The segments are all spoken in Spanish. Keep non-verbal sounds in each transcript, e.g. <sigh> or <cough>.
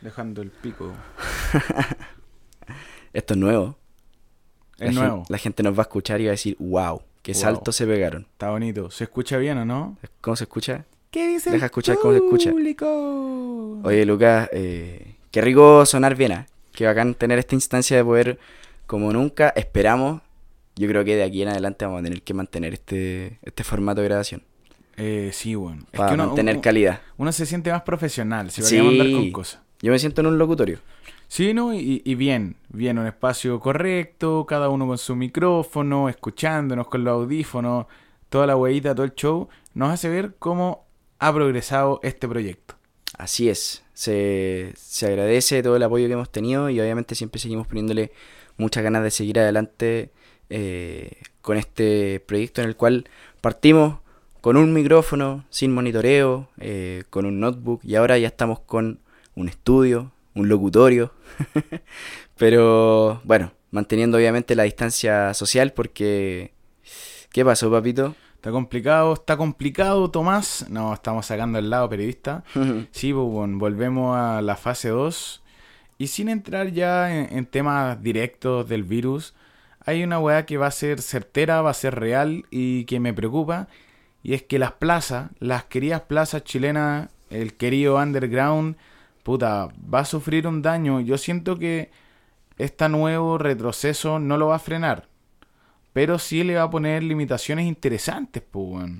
dejando el pico. <laughs> Esto es nuevo. Es la nuevo. la gente nos va a escuchar y va a decir, wow, qué Wow. salto se pegaron. Está bonito. ¿Se escucha bien o no? ¿Cómo se escucha? ¿Qué dice Deja escuchar cómo se escucha. Oye, Lucas, eh, qué rico sonar bien, ¿ah? Qué bacán tener esta instancia de poder, como nunca, esperamos. Yo creo que de aquí en adelante vamos a tener que mantener este, este formato de grabación. Eh, sí, bueno. Es Para que uno, mantener uno- calidad. uno se siente más profesional. Si Sí. a andar con cosas. Yo me siento en un locutorio. Sí, ¿no? Y, y bien, bien, un espacio correcto, cada uno con su micrófono, escuchándonos con los audífonos, toda la huevita, todo el show, nos hace ver cómo ha progresado este proyecto. Así es. Se, se agradece todo el apoyo que hemos tenido y obviamente siempre seguimos poniéndole muchas ganas de seguir adelante eh, con este proyecto en el cual partimos con un micrófono, sin monitoreo, eh, con un notebook y ahora ya estamos con un estudio, un locutorio. <laughs> Pero bueno, manteniendo obviamente la distancia social porque... ¿Qué pasó, papito? Está complicado, está complicado, Tomás. No, estamos sacando el lado periodista. <laughs> Sí, pues, bueno, volvemos a la fase 2. Y sin entrar ya en, en temas directos del virus, hay una weá que va a ser certera, va a ser real y que me preocupa. Y es que las plazas, las queridas plazas chilenas, el querido underground, puta, va a sufrir un daño. Yo siento que este nuevo retroceso no lo va a frenar. Pero sí le va a poner limitaciones interesantes, pues.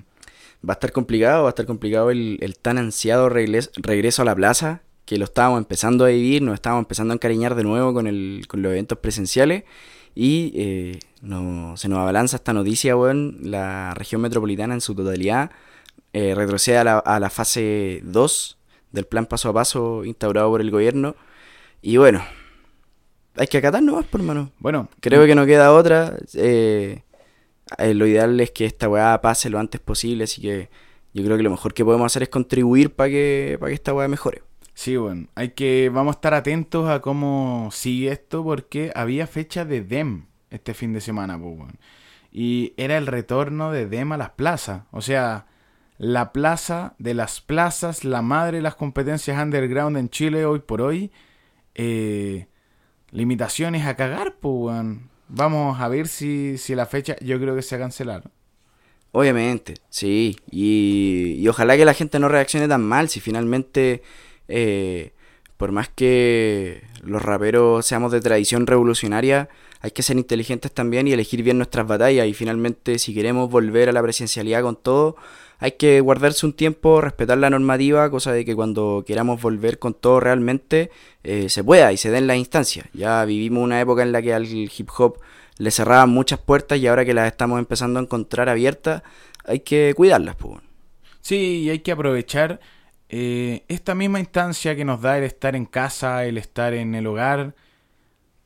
Va a estar complicado, va a estar complicado el, el tan ansiado regreso a la plaza, que lo estábamos empezando a vivir, nos estábamos empezando a encariñar de nuevo con, el, con los eventos presenciales y eh, no, se nos abalanza esta noticia, weón, la región metropolitana en su totalidad eh, retrocede a la, a la fase 2 del plan paso a paso instaurado por el gobierno y bueno, hay que acatar nomás, por hermano. Bueno, Creo que no queda otra. eh, eh, lo ideal es que esta weá pase lo antes posible, así que yo creo que lo mejor que podemos hacer es contribuir para que, para que esta weá mejore. Sí, bueno, hay que, vamos a estar atentos a cómo sigue esto porque había fecha de DEM este fin de semana, pues, weón. Y era el retorno de DEM a las plazas. O sea, la plaza de las plazas, la madre de las competencias underground en Chile hoy por hoy. eh, limitaciones a cagar, pues. Vamos a ver si, si la fecha, yo creo que se va a cancelar. Obviamente, sí. Y, y ojalá que la gente no reaccione tan mal si finalmente, eh, por más que los raperos seamos de tradición revolucionaria, hay que ser inteligentes también y elegir bien nuestras batallas. Y finalmente, si queremos volver a la presencialidad con todo, hay que guardarse un tiempo, respetar la normativa, cosa de que cuando queramos volver con todo realmente eh, se pueda y se den las instancias. Ya vivimos una época en la que al hip hop le cerraban muchas puertas y ahora que las estamos empezando a encontrar abiertas, hay que cuidarlas, pues. Sí, y hay que aprovechar eh, esta misma instancia que nos da el estar en casa, el estar en el hogar.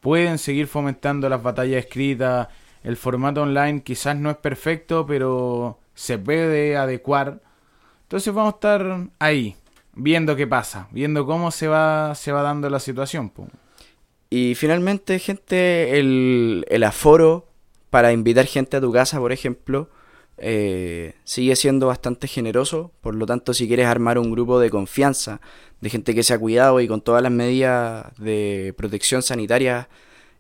Pueden seguir fomentando las batallas escritas. El formato online quizás no es perfecto, pero se puede adecuar. Entonces vamos a estar ahí, viendo qué pasa, viendo cómo se va, se va dando la situación. Y finalmente, gente, el, el aforo para invitar gente a tu casa, por ejemplo, eh, sigue siendo bastante generoso. Por lo tanto, si quieres armar un grupo de confianza, de gente que se ha cuidado y con todas las medidas de protección sanitaria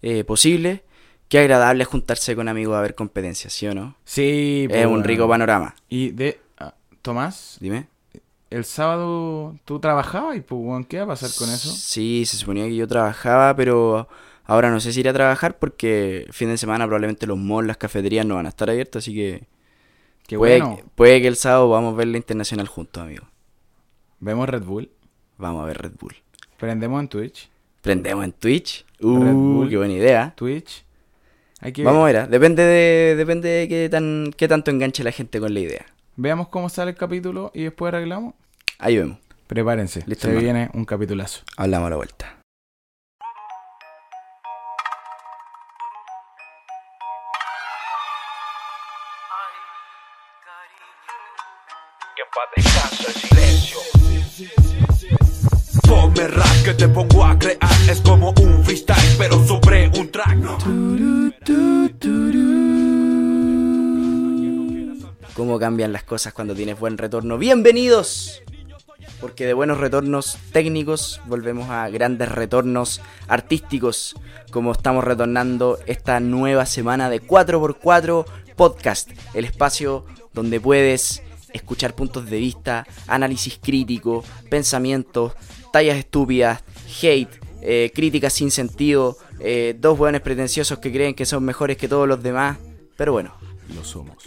eh, posibles, qué agradable juntarse con amigos a ver competencias, ¿sí o no? Sí, es un weón. rico panorama. Y de... ah, Tomás, Dime. el sábado tú trabajabas y pues, ¿qué va a pasar con eso? Sí, se suponía que yo trabajaba, pero ahora no sé si ir a trabajar porque fin de semana probablemente los malls, las cafeterías no van a estar abiertas, así que Qué puede, bueno. puede que el sábado vamos a ver la internacional juntos, amigo. Vemos Red Bull. Vamos a ver Red Bull. Prendemos en Twitch. Prendemos en Twitch. Red Uh, Bull. qué buena idea. Twitch. Hay que Vamos a ver, ah, depende de, depende de qué, tan, qué tanto enganche la gente con la idea. Veamos cómo sale el capítulo y después arreglamos. Ahí vemos. Prepárense. Listo, se hermano. viene un capitulazo. Hablamos a la vuelta. Paz descanse Como Cómo cambian las cosas cuando tienes buen retorno. Bienvenidos porque de buenos retornos técnicos volvemos a grandes retornos artísticos, como estamos retornando esta nueva semana de 4x4 Podcast, el espacio donde puedes escuchar puntos de vista, análisis crítico, pensamientos, tallas estúpidas, hate, eh, críticas sin sentido, eh, dos hueones pretenciosos que creen que son mejores que todos los demás. Pero bueno, Lo somos.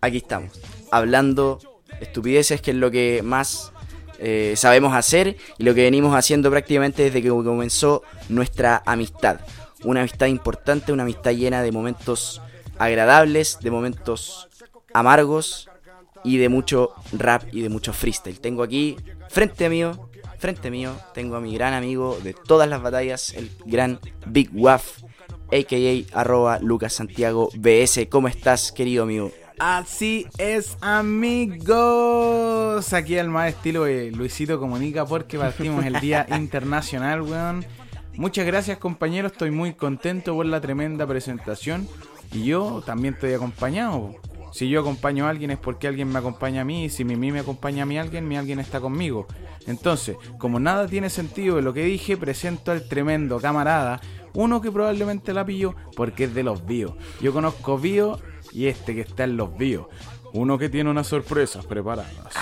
aquí estamos, hablando estupideces, que es lo que más eh, sabemos hacer y lo que venimos haciendo prácticamente desde que comenzó nuestra amistad. Una amistad importante, una amistad llena de momentos agradables, de momentos amargos y de mucho rap y de mucho freestyle. Tengo aquí, frente mío, frente mío, tengo a mi gran amigo de todas las batallas, el gran Big Waff, a.k.a. arroba Lucas Santiago BS. ¿Cómo estás, querido amigo? Así es, amigos. Aquí al más estilo de Luisito Comunica porque partimos el Día <laughs> Internacional, weón. Muchas gracias, compañeros. Estoy muy contento por la tremenda presentación. Y yo también estoy acompañado. Si yo acompaño a alguien es porque alguien me acompaña a mí. Y si mi mí me acompaña a mí alguien, mi alguien está conmigo. Entonces, como nada tiene sentido de lo que dije, presento al tremendo camarada. Uno que probablemente la pilló porque es de los bios. Yo conozco bios y este que está en los bios. Uno que tiene unas sorpresas preparadas.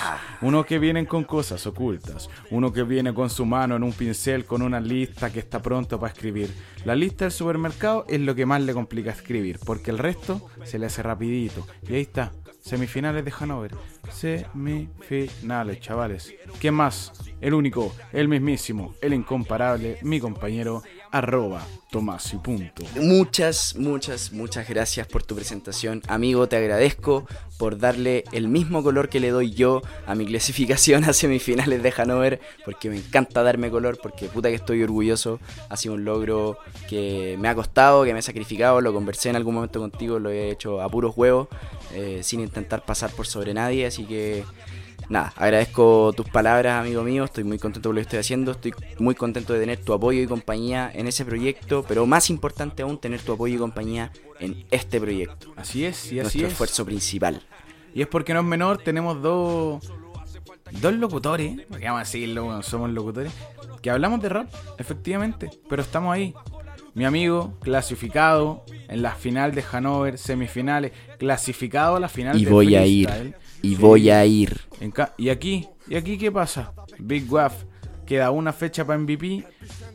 Uno que vienen con cosas ocultas. Uno que viene con su mano en un pincel con una lista que está pronto para escribir. La lista del supermercado es lo que más le complica escribir, porque el resto se le hace rapidito. Y ahí está, semifinales de Hanover. Semifinales, chavales. ¿Quién más? El único, el mismísimo, el incomparable, mi compañero, arroba Tomás y punto. Muchas, muchas, muchas gracias por tu presentación. Amigo, te agradezco por darle el mismo color que le doy yo a mi clasificación a semifinales de Hanover, porque me encanta darme color, porque puta que estoy orgulloso. Ha sido un logro que me ha costado, que me he sacrificado, lo conversé en algún momento contigo, lo he hecho a puros huevos, eh, sin intentar pasar por sobre nadie, así que... Nada, agradezco tus palabras, amigo mío. Estoy muy contento por lo que estoy haciendo. Estoy muy contento de tener tu apoyo y compañía en ese proyecto. Pero más importante aún, tener tu apoyo y compañía en este proyecto. Así es, y así nuestro es. esfuerzo principal. Y es porque no es menor, tenemos dos dos locutores, vamos a decirlo, somos locutores, que hablamos de rap, efectivamente, pero estamos ahí. Mi amigo, clasificado en la final de Hanover, semifinales, clasificado a la final Y de voy a ir. Y Sí. voy a ir. Y aquí, ¿y aquí qué pasa? Big Waff queda una fecha para MVP.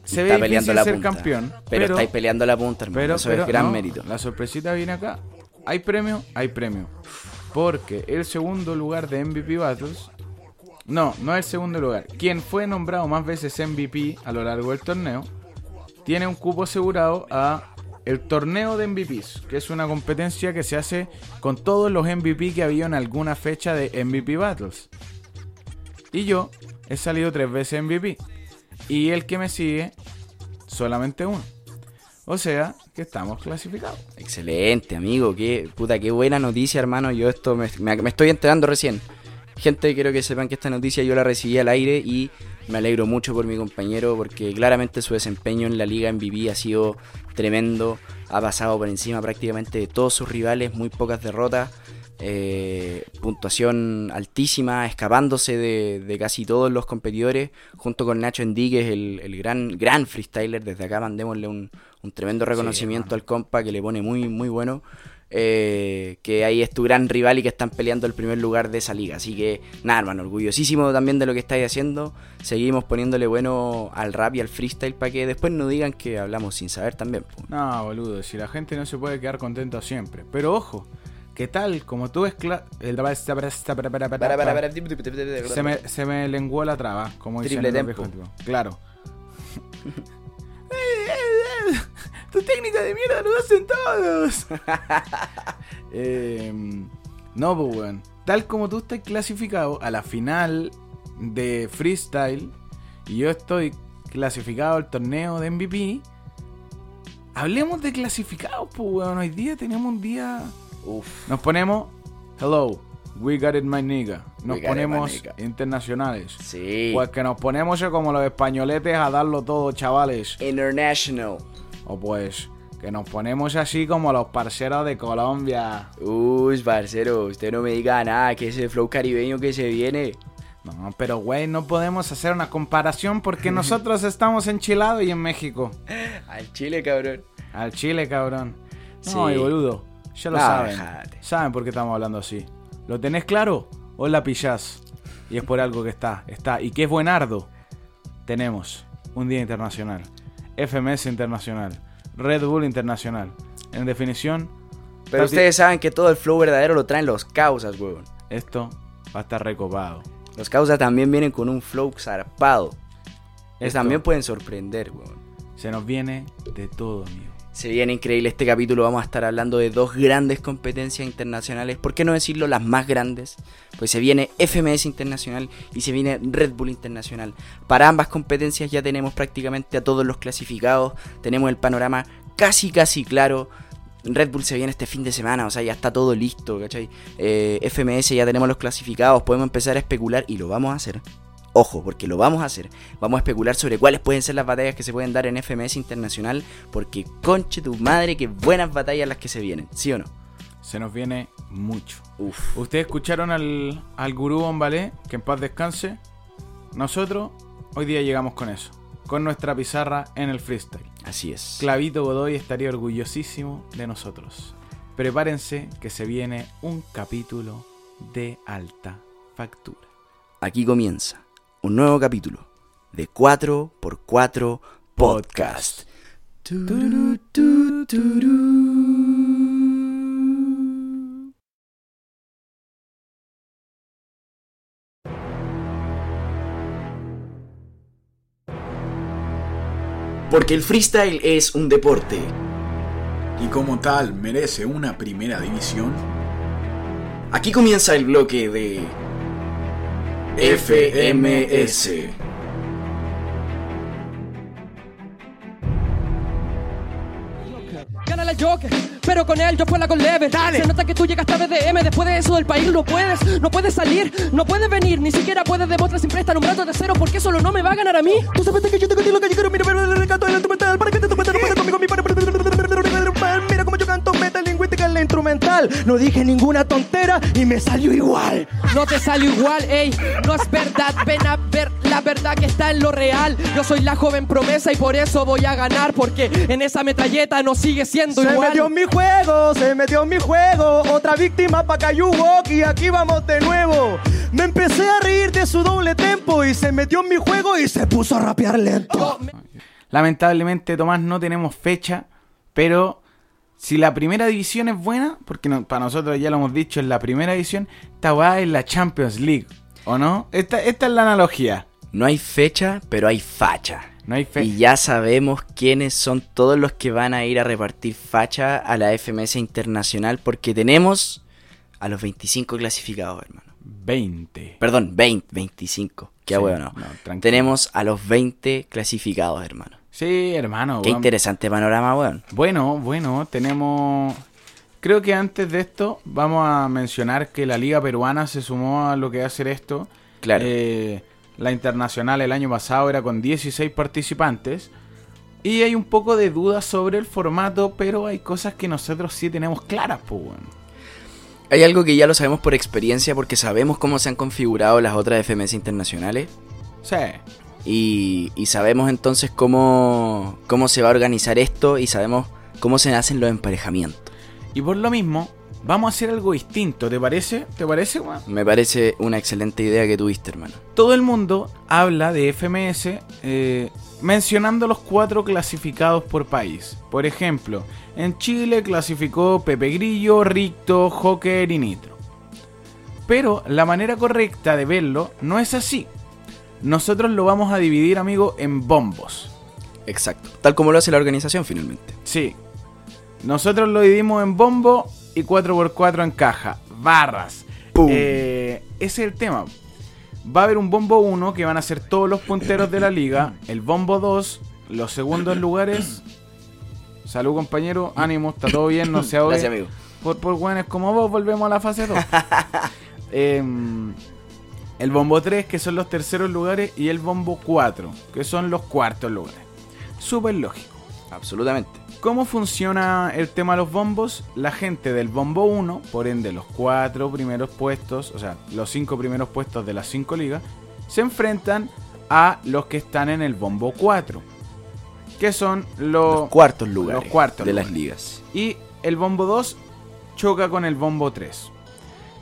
Se Está ve peleando la ser punta. campeón, Pero, estáis peleando la punta, hermano. pero, Eso pero es gran no, mérito. La sorpresita viene acá. Hay premio, hay premio. Porque el segundo lugar de MVP Battles. No, no es el segundo lugar. Quien fue nombrado más veces MVP a lo largo del torneo. Tiene un cupo asegurado a el torneo de MVPs, que es una competencia que se hace con todos los MVP que había en alguna fecha de MVP Battles. Y yo he salido tres veces MVP. Y el que me sigue, solamente uno. O sea, que estamos clasificados. Excelente, amigo. Qué, puta, qué buena noticia, hermano. Yo esto me, me- me estoy enterando recién. Gente, quiero que sepan que esta noticia yo la recibí al aire y me alegro mucho por mi compañero porque claramente su desempeño en la liga MVP ha sido tremendo. Ha pasado por encima prácticamente de todos sus rivales, muy pocas derrotas. eh, puntuación altísima, escapándose de, de casi todos los competidores, junto con Nacho Endí, que es el, el gran, gran freestyler. Desde acá mandémosle un, un tremendo reconocimiento al compa que le pone muy, muy bueno. Eh, que ahí es tu gran rival y que están peleando el primer lugar de esa liga. Así que, nada, hermano, orgullosísimo también de lo que estáis haciendo. Seguimos poniéndole bueno al rap y al freestyle para que después no digan que hablamos sin saber también. po. No, boludo, si la gente no se puede quedar contento siempre. Pero ojo, que tal como tú es el Para, para, para, se me, se me lenguó la traba, como dicen Triple los viejos, tipo. Claro. <laughs> tu técnica de mierda lo hacen todos. <laughs> Em, no, pues weón. Tal como tú estás clasificado a la final de freestyle y yo estoy clasificado al torneo de MVP, hablemos de clasificados, pues weón. Hoy día tenemos un día. Uf, Nos ponemos. Hello, we got it, my nigga. Nos We it, ponemos nigga. internacionales. sí. Pues que nos ponemos como los españoletes a darlo todo, chavales. International. O pues que nos ponemos así como los parceros de Colombia. Uy, parcero, usted no me diga nada, que ese flow caribeño que se viene. No, pero güey, no podemos hacer una comparación porque <laughs> nosotros estamos en Chilado y en México. Al Chile, cabrón. Al Chile, cabrón. No, Sí. y boludo. Ya lo No, saben. Saben por qué estamos hablando así. ¿Lo tenés claro? ¿O la pillás? Y es por algo que está. Está. ¿Y qué es buenardo? Tenemos un día internacional. FMS internacional. Red Bull internacional. En definición, Pero ustedes saben que todo el flow verdadero lo traen los causas, weón. esto va a estar recopado. Los causas también vienen con un flow zarpado. Esto también pueden sorprender, weón. se nos viene de todo, amigo. Se viene increíble este capítulo. Vamos a estar hablando de dos grandes competencias internacionales. ¿Por qué no decirlo las más grandes? Pues se viene FMS Internacional y se viene Red Bull Internacional. Para ambas competencias ya tenemos prácticamente a todos los clasificados. Tenemos el panorama casi, casi claro. Red Bull se viene este fin de semana, o sea, ya está todo listo, ¿cachai? Eh, FMS ya tenemos los clasificados, podemos empezar a especular y lo vamos a hacer. Ojo, porque lo vamos a hacer. Vamos a especular sobre cuáles pueden ser las batallas que se pueden dar en FMS Internacional, porque conche tu madre, que buenas batallas las que se vienen, ¿sí o no? Se nos viene mucho. Uf. Ustedes escucharon al, al gurú Bombalé, que en paz descanse. Nosotros hoy día llegamos con eso, con nuestra pizarra en el freestyle. Así es. Clavito Godoy estaría orgullosísimo de nosotros. Prepárense que se viene un capítulo de alta factura. Aquí comienza un nuevo capítulo de 4x4 Podcast. Turu, tu, turu. Porque el freestyle es un deporte. y como tal merece una primera división, Aquí comienza el bloque de FMS. Gana el Joker, pero con él yo fue la con level. Se nota que tú llegaste a BDM, después de eso del país no puedes, no puedes salir, no puedes venir, ni siquiera puedes demostrar siempre estar un brazo de cero, porque solo no me va a ganar a mí. Tú sabes que yo tengo lo que yo quiero, mira, pero el recanto del para que te instrumental, para conmigo, mi para metalingüística en la instrumental. No dije ninguna tontera y me salió igual. No te salió igual, ey, no es verdad. Ven a ver la verdad que está en lo real. Yo soy la joven promesa y por eso voy a ganar, porque en esa metralleta no sigue siendo Se igual. metió en mi juego, se metió en mi juego. Otra víctima pa' Cayu Walk y aquí vamos de nuevo. Me empecé a reír de su doble tempo y se metió en mi juego y se puso a rapear lento. Lamentablemente, Tomás, no tenemos fecha, pero si la primera división es buena, porque no- para nosotros ya lo hemos dicho, en la primera división, esta weá es la Champions League, ¿o no? Esta, esta es la analogía. No hay fecha, pero hay facha. No hay fecha. Y ya sabemos quiénes son todos los que van a ir a repartir facha a la FMS Internacional porque tenemos a los 25 clasificados, hermano. 20. Perdón, 20, 25. Qué Sí, bueno. no, tenemos a los 20 clasificados, hermano. Sí, hermano. Qué interesante panorama, weón. Bueno, bueno, tenemos... Creo que antes de esto vamos a mencionar que la liga peruana se sumó a lo que va a hacer esto. Claro. Eh, la internacional el año pasado era con 16 participantes. Y hay un poco de dudas sobre el formato, pero hay cosas que nosotros sí tenemos claras, pues, weón. Hay algo que ya lo sabemos por experiencia porque sabemos cómo se han configurado las otras FMS internacionales. Sí. Y, y sabemos entonces cómo, cómo se va a organizar esto y sabemos cómo se hacen los emparejamientos. Y por lo mismo, vamos a hacer algo distinto, ¿te parece? ¿Te parece, weón? Me parece una excelente idea que tuviste, hermano. todo el mundo habla de FMS eh, mencionando los cuatro clasificados por país. Por ejemplo, en Chile clasificó Pepe Grillo, Ricto, Joker y Nitro. Pero la manera correcta de verlo no es así. Nosotros lo vamos a dividir, amigo, en bombos. Exacto. Tal como lo hace la organización finalmente. Sí. Nosotros lo dividimos en bombo y 4x4 en caja. Barras. Eh, ese es el tema. Va a haber un bombo 1 que van a ser todos los punteros de la liga. El bombo 2, los segundos lugares. Salud compañero, ánimo, está todo bien, no se ahogue. Gracias, amigo. Por, por buenos como vos, volvemos a la fase 2. <laughs> Em, el bombo 3, que son los terceros lugares, y el bombo 4, que son los cuartos lugares. Súper lógico. Absolutamente. ¿Cómo funciona el tema de los bombos? La gente del bombo 1, por ende los cuatro primeros puestos, o sea, los cinco primeros puestos de las cinco ligas, se enfrentan a los que están en el bombo 4, que son los, Los cuartos lugares los cuartos de lugares. las ligas. Y el bombo 2 choca con el bombo 3.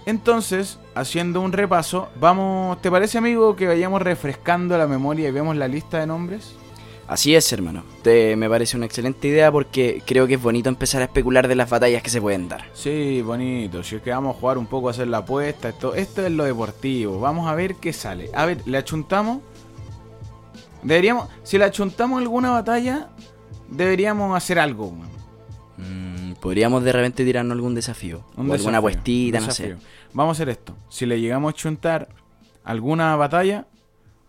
Entonces, haciendo un repaso, vamos, ¿te parece amigo que vayamos refrescando la memoria y vemos la lista de nombres? Así es, hermano. Te, me parece una excelente idea porque creo que es bonito empezar a especular de las batallas que se pueden dar. Sí, bonito. Si es que vamos a jugar un poco a hacer la apuesta, esto, esto es lo deportivo. Vamos a ver qué sale. A ver, ¿le achuntamos? Deberíamos, si le achuntamos alguna batalla, deberíamos hacer algo. Mm, Podríamos de repente tirarnos algún desafío. Un o alguna desafío, un no sé. Vamos a hacer esto. Si le llegamos a chuntar alguna batalla,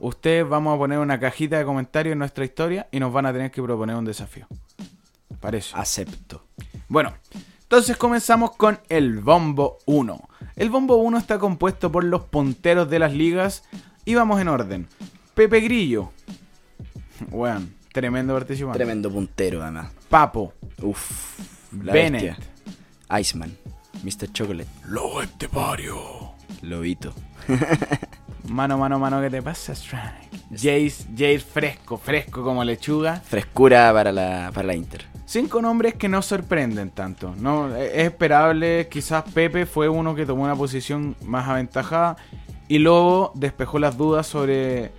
ustedes vamos a poner una cajita de comentarios en nuestra historia y nos van a tener que proponer un desafío. Parece. Acepto. Bueno, entonces comenzamos con el Bombo 1. El Bombo 1 está compuesto por los punteros de las ligas y vamos en orden. Pepe Grillo. <laughs> Bueno, tremendo participante. Tremendo puntero, además. Papo. Uf. la Bennett. bestia. Iceman. Mr. Chocolate. Lo estepario. Lobito. <laughs> Mano, mano, mano, ¿qué te pasa? Jace, Jace fresco, fresco como lechuga. Frescura para la, para la Inter. Cinco nombres que no sorprenden tanto. No, es esperable, quizás Pepe fue uno que tomó una posición más aventajada y Lobo despejó las dudas sobre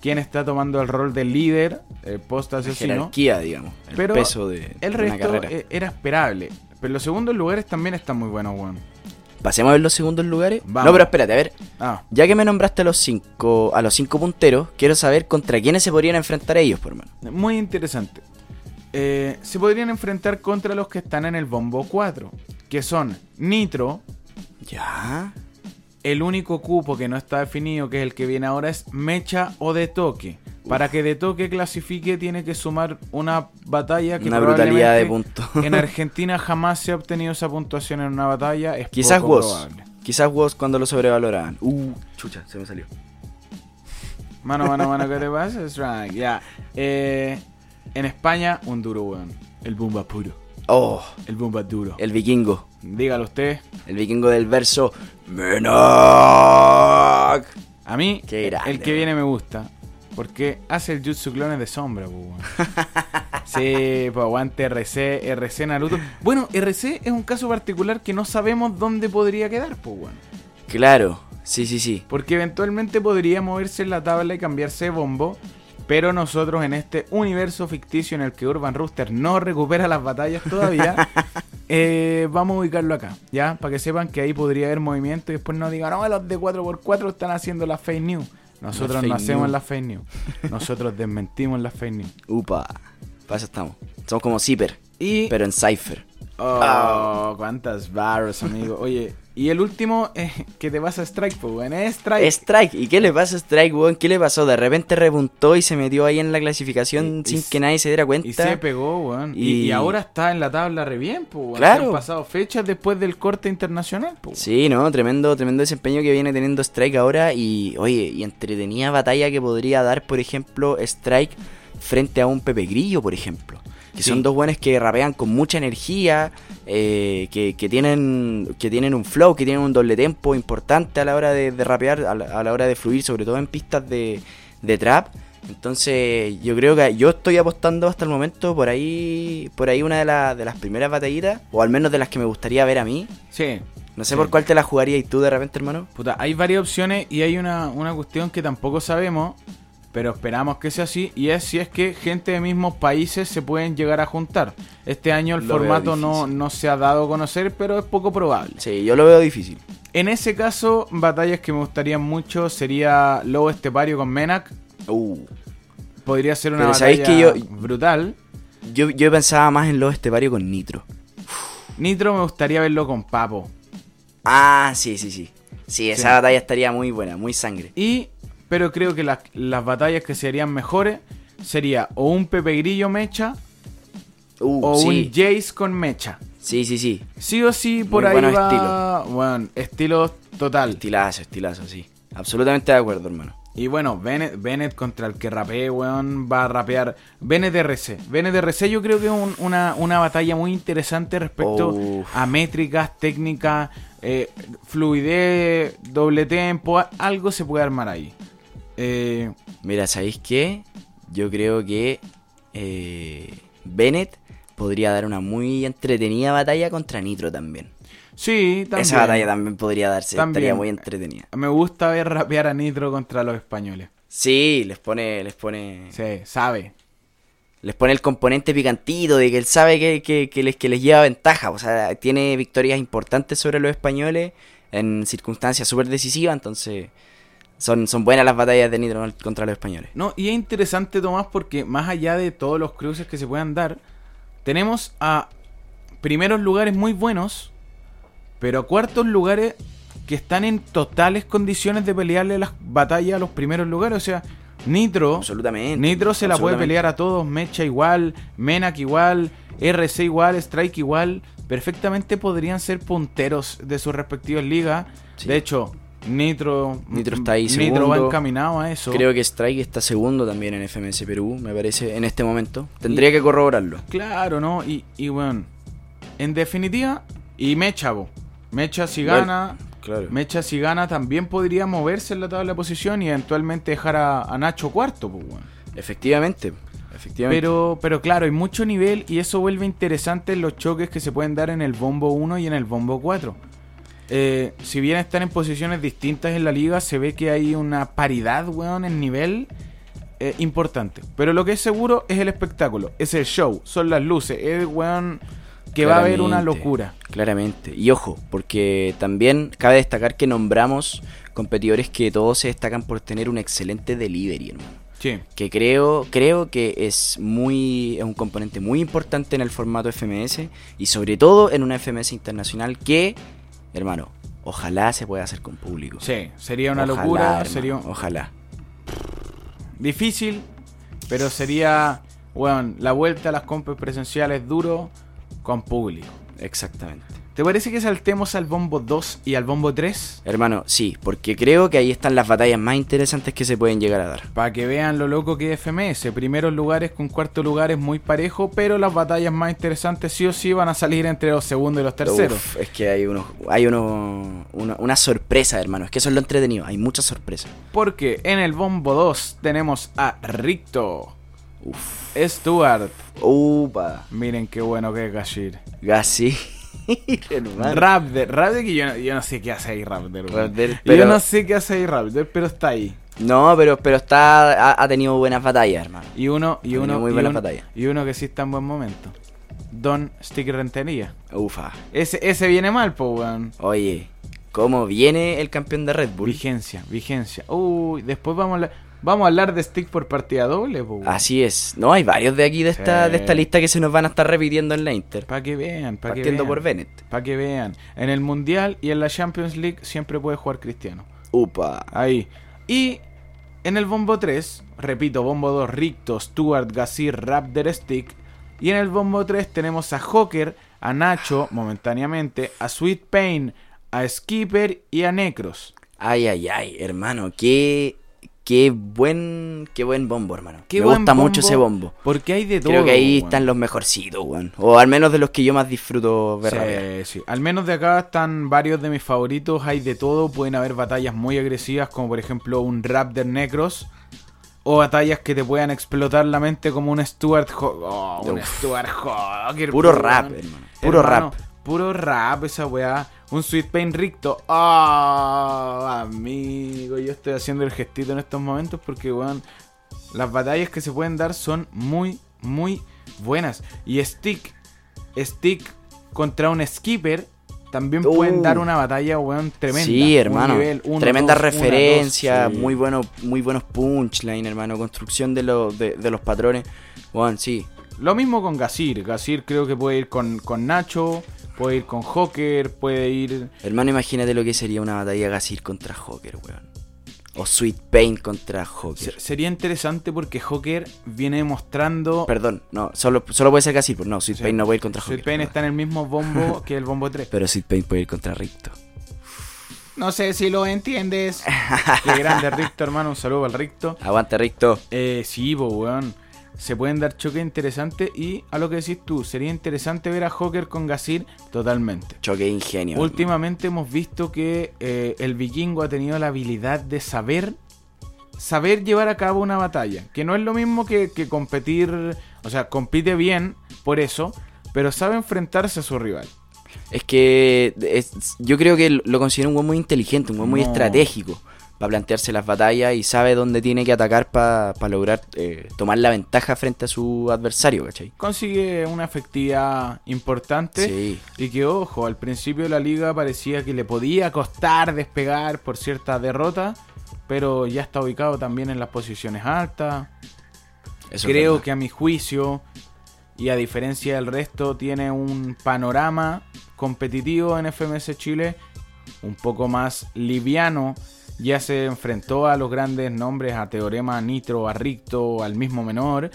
quién está tomando el rol de líder eh, post La asesino. jerarquía, digamos. El Pero peso de, El de una resto eh, era esperable. Pero los segundos lugares también están muy buenos, weón. Pasemos a ver los segundos lugares. Vamos. No, pero espérate, a ver. Ah, Ya que me nombraste a los cinco, a los cinco punteros, quiero saber contra quiénes se podrían enfrentar ellos, por mano. muy interesante. Eh, se podrían enfrentar contra los que están en el bombo 4, que son Nitro, Ya. El único cupo que no está definido, que es el que viene ahora, es mecha o de toque. Para que de toque clasifique tiene que sumar una batalla que Una brutalidad de puntos. <laughs> En <laughs> Argentina jamás se ha obtenido esa puntuación en una batalla. Es Quizás poco Woz. probable. Quizás Woz cuando lo sobrevaloraban. Uh, chucha, se me salió. Mano, mano, mano, ¿qué te <laughs> pasa? Strike, ya. Eh, en España, un duro, weón. El Bumba puro. Oh, El Bumba duro. el vikingo. Dígalo usted. El vikingo del verso. Menak. A mí, Qué grande, el que viene me gusta. Porque hace el Jutsu Clones de sombra, po, weón. <laughs> Sí, pues aguante RC, RC Naruto. Bueno, RC es un caso particular que no sabemos dónde podría quedar, pues, weón. Claro, sí, sí, sí. Porque eventualmente podría moverse en la tabla y cambiarse de bombo. Pero nosotros en este universo ficticio en el que Urban Rooster no recupera las batallas todavía, <laughs> eh, vamos a ubicarlo acá, ¿ya? Para que sepan que ahí podría haber movimiento y después no digan, no, los de 4x4 están haciendo las fake news. Nosotros no hacemos news. las fake news. Nosotros desmentimos las fake news. Upa. Para eso estamos. Somos como Zipper, Y... pero en Cypher. Oh, cuántas barras, amigo. Oye, y el último eh, que te vas a Strike, pues, bueno, es Strike. Strike. ¿Y qué le pasa a Strike, weón? ¿Qué le pasó? De repente repuntó y se metió ahí en la clasificación Y- y sin que nadie se diera Y cuenta. se pegó, weón. Y, Y- y ahora está en la tabla re bien, pues, weón. Claro. Se Han pasado fechas después del corte internacional, pues. Sí, no, tremendo, tremendo desempeño que viene teniendo Strike ahora y, oye, y entretenida batalla que podría dar, por ejemplo, Strike frente a un Pepe Grillo, por ejemplo. Que Sí. son dos buenos que rapean con mucha energía, eh, que, que tienen que tienen un flow, que tienen un doble tempo importante a la hora de, de rapear, a la, a la hora de fluir, sobre todo en pistas de, de trap. Entonces, yo creo que yo estoy apostando hasta el momento por ahí, por ahí una de, la- de las primeras batallitas, o al menos de las que me gustaría ver a mí. Sí. No sé Sí. por cuál te la jugarías tú de repente, hermano. Puta, hay varias opciones y hay una, una cuestión que tampoco sabemos, pero esperamos que sea así, y es si es que gente de mismos países se pueden llegar a juntar. Este año el Lo formato no, no se ha dado a conocer, pero es poco probable. Sí, yo lo veo difícil. En ese caso, batallas que me gustarían mucho sería Lobo Estepario con Menak. Uh, Podría ser una Pero batalla ¿sabéis que yo- brutal. yo, yo pensaba más en los estepario con Nitro. Nitro me gustaría verlo con Papo. Ah, sí, sí, sí. Sí, esa Sí. batalla estaría muy buena, muy sangre. Y, pero creo que las, las batallas que serían mejores sería o un Pepe Grillo Mecha Uh, o sí. un Jace con Mecha. sí, sí, sí. Sí o sí, por Muy ahí buenos va. Bueno, estilo total. Estilazo, estilazo, sí. Absolutamente de acuerdo, hermano. Y bueno, Bennett, Bennett contra el que rapee, weón, va a rapear. Bennett RC. Bennett RC yo creo que es un- una, una batalla muy interesante respecto Uf. a métricas, técnicas, eh, fluidez, doble tempo. Algo se puede armar ahí. Eh, Mira, ¿sabéis qué? Yo creo que eh, Bennett podría dar una muy entretenida batalla contra Nitro también. sí, también. Esa batalla también podría darse, También. estaría muy entretenida. Me gusta ver rapear a Nitro contra los españoles. Sí, les pone, les pone, Sí, sabe. les pone el componente picantito de que él sabe que, que- que les, que les lleva ventaja. O sea, tiene victorias importantes sobre los españoles en circunstancias súper decisivas, entonces son, son buenas las batallas de Nitro contra los españoles. No, y es interesante, Tomás, porque más allá de todos los cruces que se puedan dar, tenemos a primeros lugares muy buenos, pero a cuartos lugares que están en totales condiciones de pelearle las batallas a los primeros lugares. O sea, Nitro, Absolutamente. Nitro se la puede pelear a todos, Mecha igual, Menak igual, RC igual, Strike igual. Perfectamente podrían ser punteros de sus respectivas ligas. Sí. De hecho, Nitro, Nitro está ahí Nitro va segundo. encaminado a eso. Creo que Strike está segundo también en FMS Perú, me parece, en este momento. Tendría que corroborarlo. Claro, ¿no? Y, y bueno, en definitiva, y Mecha, bo. Mecha si Bueno, gana, Claro. Mecha si gana también podría moverse en la tabla de posición y eventualmente dejar a, a Nacho cuarto, pues bueno. Efectivamente. Efectivamente. Pero, pero claro, hay mucho nivel y eso vuelve interesante los choques que se pueden dar en el bombo 1 y en el bombo 4. Eh, si bien están en posiciones distintas en la liga, se ve que hay una paridad, weón, en nivel eh, importante. Pero lo que es seguro es el espectáculo, es el show, son las luces, es, weón, que va a haber una locura. Claramente. Y ojo, porque también cabe destacar que nombramos competidores que todos se destacan por tener un excelente delivery, hermano. Sí. Que creo, creo que es muy. es un componente muy importante en el formato FMS. Y sobre todo en una FMS internacional que, hermano, ojalá se pueda hacer con público. Sí, sería una Ojalá, locura, hermano, sería Ojalá. difícil, pero sería, weón, la vuelta a las compras presenciales duro con público. Exactamente. ¿Te parece que saltemos al bombo 2 y al bombo 3? Hermano, sí, porque creo que ahí están las batallas más interesantes que se pueden llegar a dar. Para que vean lo loco que es FMS. Primeros lugares con cuarto lugares muy parejo, pero las batallas más interesantes sí o sí van a salir entre los segundos y los terceros. Uf, es que hay unos, hay uno, una, una sorpresa, hermano. Es que eso es lo entretenido. Hay muchas sorpresas. Porque en el bombo 2 tenemos a Ricto, Stuart. Upa, Miren qué bueno que es Gashir. Gassi. Raptor, Raptor que yo no, yo no sé qué hace ahí Raptor. Raptor, Yo pero- no sé qué hace ahí Raptor, pero está ahí. No, pero, pero está, ha, ha tenido buenas batallas, hermano. Y uno, y uno, muy y buenas batallas. y uno que sí está en buen momento. Don Stick Rentería. Ufa. Ese, ese viene mal, po, weón. Oye, ¿cómo viene el campeón de Red Bull? Vigencia, vigencia. Uy, después vamos a hablar, vamos a hablar de Stick por partida doble, po. Así es. No, hay varios de aquí de esta, Sí. de esta lista que se nos van a estar repitiendo en la Inter. Para que vean, para que Partiendo por Bennett. Para que vean. En el Mundial y en la Champions League siempre puede jugar Cristiano. Upa. Ahí. Y en el bombo 3, repito, bombo 2, Ricto, Stuart, Gasir, Raptor, Stick. Y en el bombo 3 tenemos a Joker, a Nacho, momentáneamente, a Sweet Pain, a Skipper y a Necros. Ay, ay, ay, hermano, qué, qué buen, qué buen bombo, hermano. Qué Me gusta mucho ese bombo. Porque hay de todo. Creo que ahí están los mejorcitos, weón. O al menos de los que yo más disfruto ver. Sí, sí. Al menos de acá están varios de mis favoritos. Hay de todo. Pueden haber batallas muy agresivas, como por ejemplo un Raptor Necros. O batallas que te puedan explotar la mente, como un Stuart Ho- oh, un Uf. Stuart Hawker, Puro rap, hermano. Puro Hermano, rap. Puro rap, esa weá. Un Sweet Pain Ricto. Oh, amigo, yo estoy haciendo el gestito en estos momentos porque, weón, las batallas que se pueden dar son muy, muy buenas. Y Stick, Stick contra un Skipper también pueden Uh. dar una batalla, weón, tremenda. Sí, Un hermano. nivel uno, Tremenda dos, una, referencia, dos, sí. muy bueno, muy buenos punchline, hermano. Construcción de, los de, de los patrones. Weón, sí. Lo mismo con Gasir. Gasir creo que puede ir con, con Nacho, puede ir con Joker, puede ir... Hermano, imagínate lo que sería una batalla Gasir contra Joker, weón. O Sweet Pain contra Joker. Se- Sería interesante porque Joker viene mostrando... Perdón, no, solo, solo puede ser Gasir, pero no, Sweet Sí. Pain no puede ir contra Sweet Joker. Pain está en el mismo bombo <laughs> que el bombo 3. Pero Sweet Pain puede ir contra Ricto. No sé si lo entiendes. <laughs> Qué grande Ricto, hermano. Un saludo al Ricto. Aguante, Ricto. Eh, sí, pues, weón. Se pueden dar choques interesantes y a lo que decís tú, sería interesante ver a Joker con Gasir totalmente. Choque de ingenio. hermano. Últimamente hemos visto que eh, el vikingo ha tenido la habilidad de saber saber llevar a cabo una batalla, que no es lo mismo que, que competir, o sea, compite bien por eso, pero sabe enfrentarse a su rival. Es que es- yo creo que lo considero un buen muy inteligente, un buen muy estratégico para plantearse las batallas y sabe dónde tiene que atacar para lograr eh, tomar la ventaja frente a su adversario, ¿cachai? Consigue una efectividad importante Sí. y que, ojo, al principio de la liga parecía que le podía costar despegar por cierta derrota, pero ya está ubicado también en las posiciones altas. Eso Creo que a mi juicio, y a diferencia del resto, tiene un panorama competitivo en FMS Chile un poco más liviano. Ya se enfrentó a los grandes nombres, a Teorema, a Nitro, a Ricto, al mismo menor.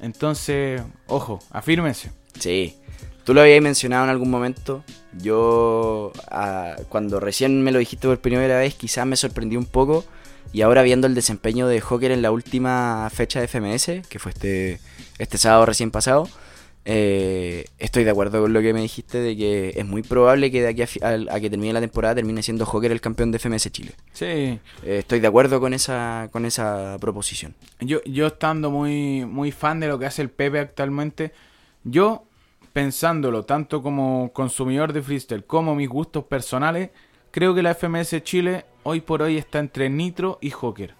Entonces, ojo, afírmense. Sí. Tú lo habías mencionado en algún momento. Yo, ah, cuando recién me lo dijiste por primera vez, quizás me sorprendí un poco. Y ahora viendo el desempeño de Joker en la última fecha de FMS, que fue este, este sábado recién pasado, eh, estoy de acuerdo con lo que me dijiste de que es muy probable que de aquí a, que termine la temporada termine siendo Joker el campeón de FMS Chile. Sí, Eh, estoy de acuerdo con esa, con esa proposición. yo, yo estando muy, muy fan de lo que hace el Pepe actualmente, yo pensándolo tanto como consumidor de freestyle como mis gustos personales, creo que la FMS Chile hoy por hoy está entre Nitro y Joker.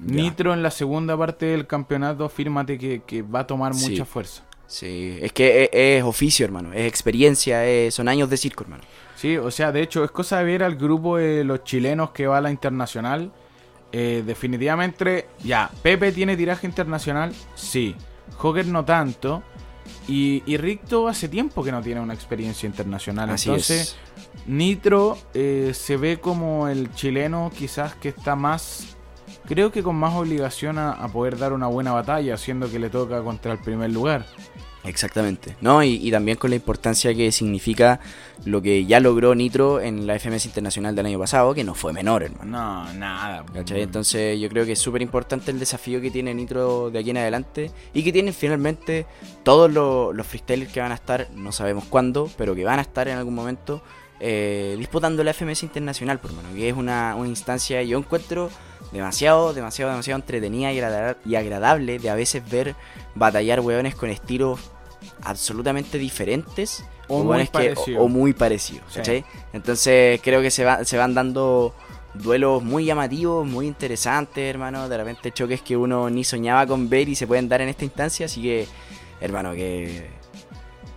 Nitro en la segunda parte del campeonato, afírmate que, que va a tomar Sí. mucha fuerza. Sí, es que es, es oficio, hermano, es experiencia, es- son años de circo, hermano. Sí, o sea, de hecho, es cosa de ver al grupo de los chilenos que va a la internacional. Eh, definitivamente, ya, Pepe tiene tiraje internacional, sí. Joker no tanto. Y, y Ricto hace tiempo que no tiene una experiencia internacional. Así Entonces, es. Nitro eh, se ve como el chileno quizás que está más, creo que con más obligación a, a poder dar una buena batalla, siendo que le toca contra el primer lugar. Exactamente, ¿no? Y, y también con la importancia que significa lo que ya logró Nitro en la FMS Internacional del año pasado, que no fue menor, hermano. No, nada. ¿Cachai? Entonces yo creo que es súper importante el desafío que tiene Nitro de aquí en adelante y que tienen finalmente todos los, los freestylers que van a estar, no sabemos cuándo, pero que van a estar en algún momento eh, disputando la FMS Internacional, por mano, que es una, una instancia, yo encuentro demasiado, demasiado, demasiado entretenida y agradable de a veces ver batallar hueones con estilos absolutamente diferentes O muy que- parecidos. o, o muy parecidos. Entonces creo que se, va, se van dando duelos muy llamativos, muy interesantes, hermano. De repente choques que uno ni soñaba con ver y se pueden dar en esta instancia. Así que, hermano, que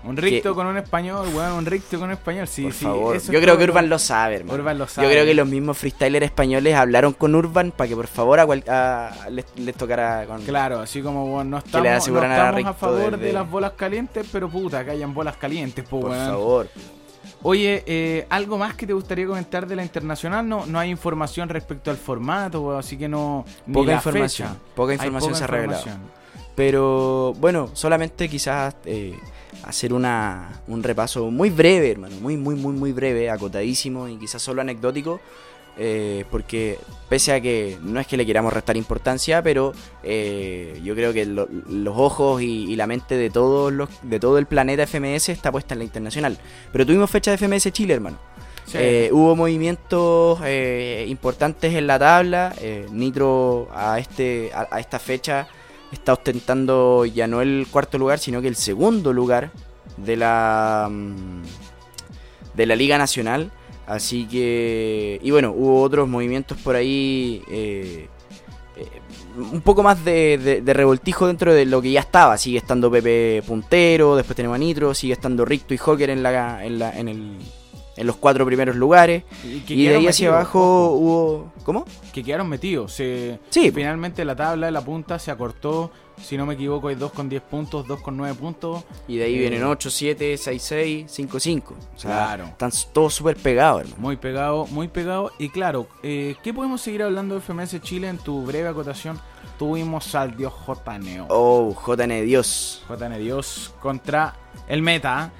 Un ricto que- con un español, weón, un ricto con un español, sí, por sí. favor. eso Yo creo todo que Urban lo sabe, hermano. Urban lo sabe. Yo creo que los mismos freestylers españoles hablaron con Urban para que por favor a cual- a- les, les tocara con... Claro, así como bueno, no estamos, no a estamos a, Ricto favor desde- de las bolas calientes, pero puta, que hayan bolas calientes, po, Por weón. favor. Oye, eh, ¿algo más que te gustaría comentar de la internacional? No, no hay información respecto al formato, weón, así que no. Poca información, fecha. poca Hay información se ha revelado. Pero bueno, solamente quizás eh, hacer una, un repaso muy breve, hermano, muy, muy, muy, muy breve, acotadísimo y quizás solo anecdótico, eh, porque pese a que no es que le queramos restar importancia, pero eh, yo creo que lo- los ojos y, y la mente de todos los, de todo el planeta FMS está puesta en la internacional. Pero tuvimos fecha de FMS Chile, hermano. Sí. Eh, hubo movimientos eh, importantes en la tabla. Nitro a, este, a, a esta fecha está ostentando ya no el cuarto lugar, sino que el segundo lugar de la, mm, de la Liga Nacional. Así que, y bueno, hubo otros movimientos por ahí. eh, eh, un poco más de, de- revoltijo dentro de lo que ya estaba. Sigue estando Pepe puntero, después tenemos a Nitro, sigue estando Ricto y Joker en, la, en, la- en, el- en los cuatro primeros lugares. Y, Y de ahí hacia metidos, abajo ojo, hubo... ¿Cómo? que quedaron metidos. Se, Sí, Finalmente la tabla de la punta se acortó. Si no me equivoco, hay 2 con 10 puntos, 2 con 9 puntos. Y de ahí Eh, vienen 8, 7, 6, 6, 5, 5. O sea, Claro. están todos súper pegados, hermano. Muy pegado, muy pegado. Y claro, eh, ¿qué podemos seguir hablando de FMS Chile en tu breve acotación? Tuvimos al dios JNeo. Oh, JN Dios. JN Dios contra el meta.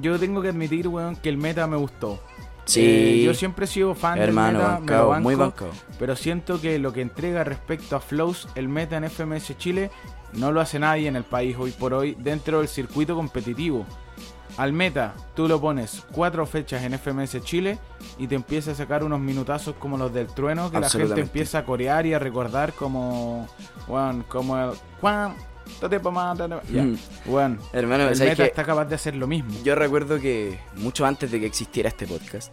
Yo tengo que admitir, weón, que el meta me gustó. Sí. Eh, yo siempre he sido fan Hermano, del meta, me bancado, lo banco, muy bancado. Pero siento que lo que entrega respecto a flows, el meta en FMS Chile, no lo hace nadie en el país hoy por hoy dentro del circuito competitivo. Al meta, tú lo pones cuatro fechas en FMS Chile y te empieza a sacar unos minutazos como los del trueno que la gente empieza a corear y a recordar como. Bueno, como el. "Juan, tate pa' más, tate pa-". Ya, Mm. bueno, Hermano, el ¿sabes meta qué? está capaz de hacer lo mismo. Yo recuerdo que mucho antes de que existiera este podcast,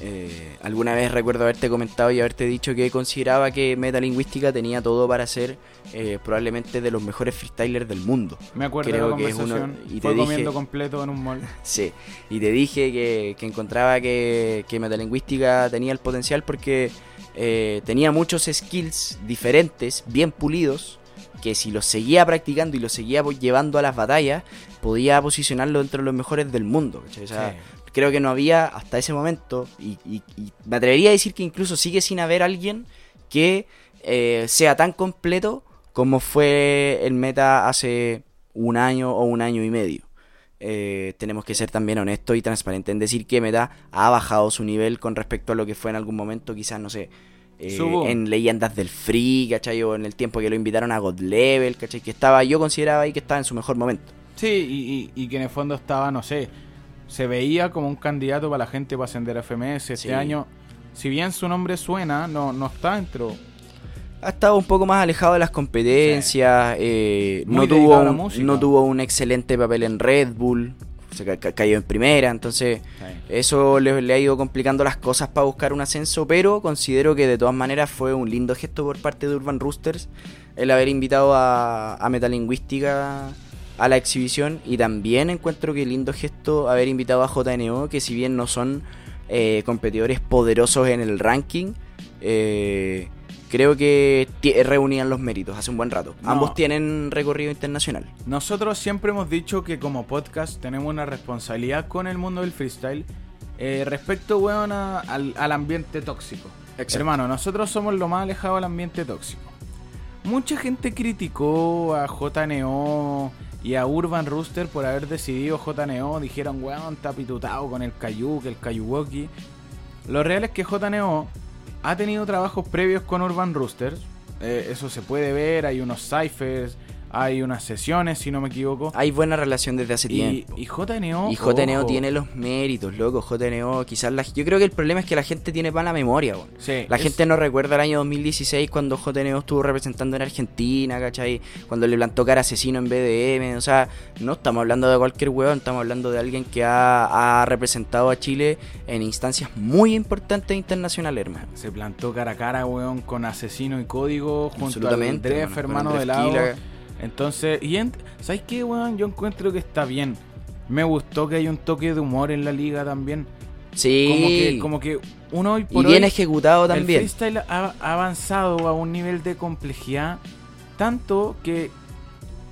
eh, alguna vez recuerdo haberte comentado y haberte dicho que consideraba que Metalingüística tenía todo para ser eh, probablemente de los mejores freestylers del mundo. Me acuerdo Creo de la que es uno- conversación. y te Fue dije- comiendo completo en un mall. <laughs> Sí, y te dije que, que encontraba que, que Metalingüística tenía el potencial porque eh, tenía muchos skills diferentes, bien pulidos, que si los seguía practicando y los seguía llevando a las batallas, podía posicionarlo dentro de los mejores del mundo. O sea, Sí. creo que no había hasta ese momento, y, y- y me atrevería a decir que incluso sigue sin haber alguien que eh, sea tan completo como fue el meta hace un año o un año y medio. Eh, tenemos que ser también honestos y transparentes en decir que Meta ha bajado su nivel con respecto a lo que fue en algún momento, quizás, no sé, eh, en Leyendas del Free, ¿cachai? O en el tiempo que lo invitaron a God Level, ¿cachai? Que estaba, yo consideraba ahí que estaba en su mejor momento. Sí, y, y- y que en el fondo estaba, no sé, se veía como un candidato para la gente para ascender a FMS. Este Sí. año, si bien su nombre suena, no, no está dentro. Ha estado un poco más alejado de las competencias, eh, no, tuvo un, no tuvo un excelente papel en Red Bull, se ca- ca- cayó en primera, entonces eso le, le ha ido complicando las cosas para buscar un ascenso, pero considero que de todas maneras fue un lindo gesto por parte de Urban Roosters el haber invitado a, a Metalingüística a la exhibición y también encuentro que lindo gesto haber invitado a JNO, que si bien no son eh, competidores poderosos en el ranking, eh, creo que ti- reunían los méritos hace un buen rato. No. Ambos tienen recorrido internacional. Nosotros siempre hemos dicho que como podcast tenemos una responsabilidad con el mundo del freestyle eh, respecto, weón, a- al, al ambiente tóxico. Exacto. Hermano, nosotros somos lo más alejado del ambiente tóxico. Mucha gente criticó a JNO y a Urban Rooster por haber decidido JNO. Dijeron, weón, está pitutado con el Kayu, que el Kayuwoki. Lo real es que JNO ha tenido trabajos previos con Urban Roosters. Eh, eso se puede ver, hay unos ciphers, hay unas sesiones, si no me equivoco. Hay buena relación desde hace Y, tiempo. y JNO. Y JNO ojo, tiene los méritos, loco. JNO, quizás la, yo creo que el problema es que la gente tiene mala memoria, weón. Sí, La es- gente no recuerda el año 2016 cuando JNO estuvo representando en Argentina, ¿cachai? Cuando le plantó cara a asesino en BDM. O sea, no estamos hablando de cualquier weón, estamos hablando de alguien que ha, ha representado a Chile en instancias muy importantes internacionales, hermano. Se plantó cara a cara, weón, con asesino y código junto Absolutamente, Dref, hermano, hermano de. Entonces, y ent- ¿sabes qué, weón? Yo encuentro que está bien. Me gustó que haya un toque de humor en la liga también. Sí. Como que, como que uno hoy y por bien hoy, ejecutado el también. freestyle ha, avanzado a un nivel de complejidad tanto que,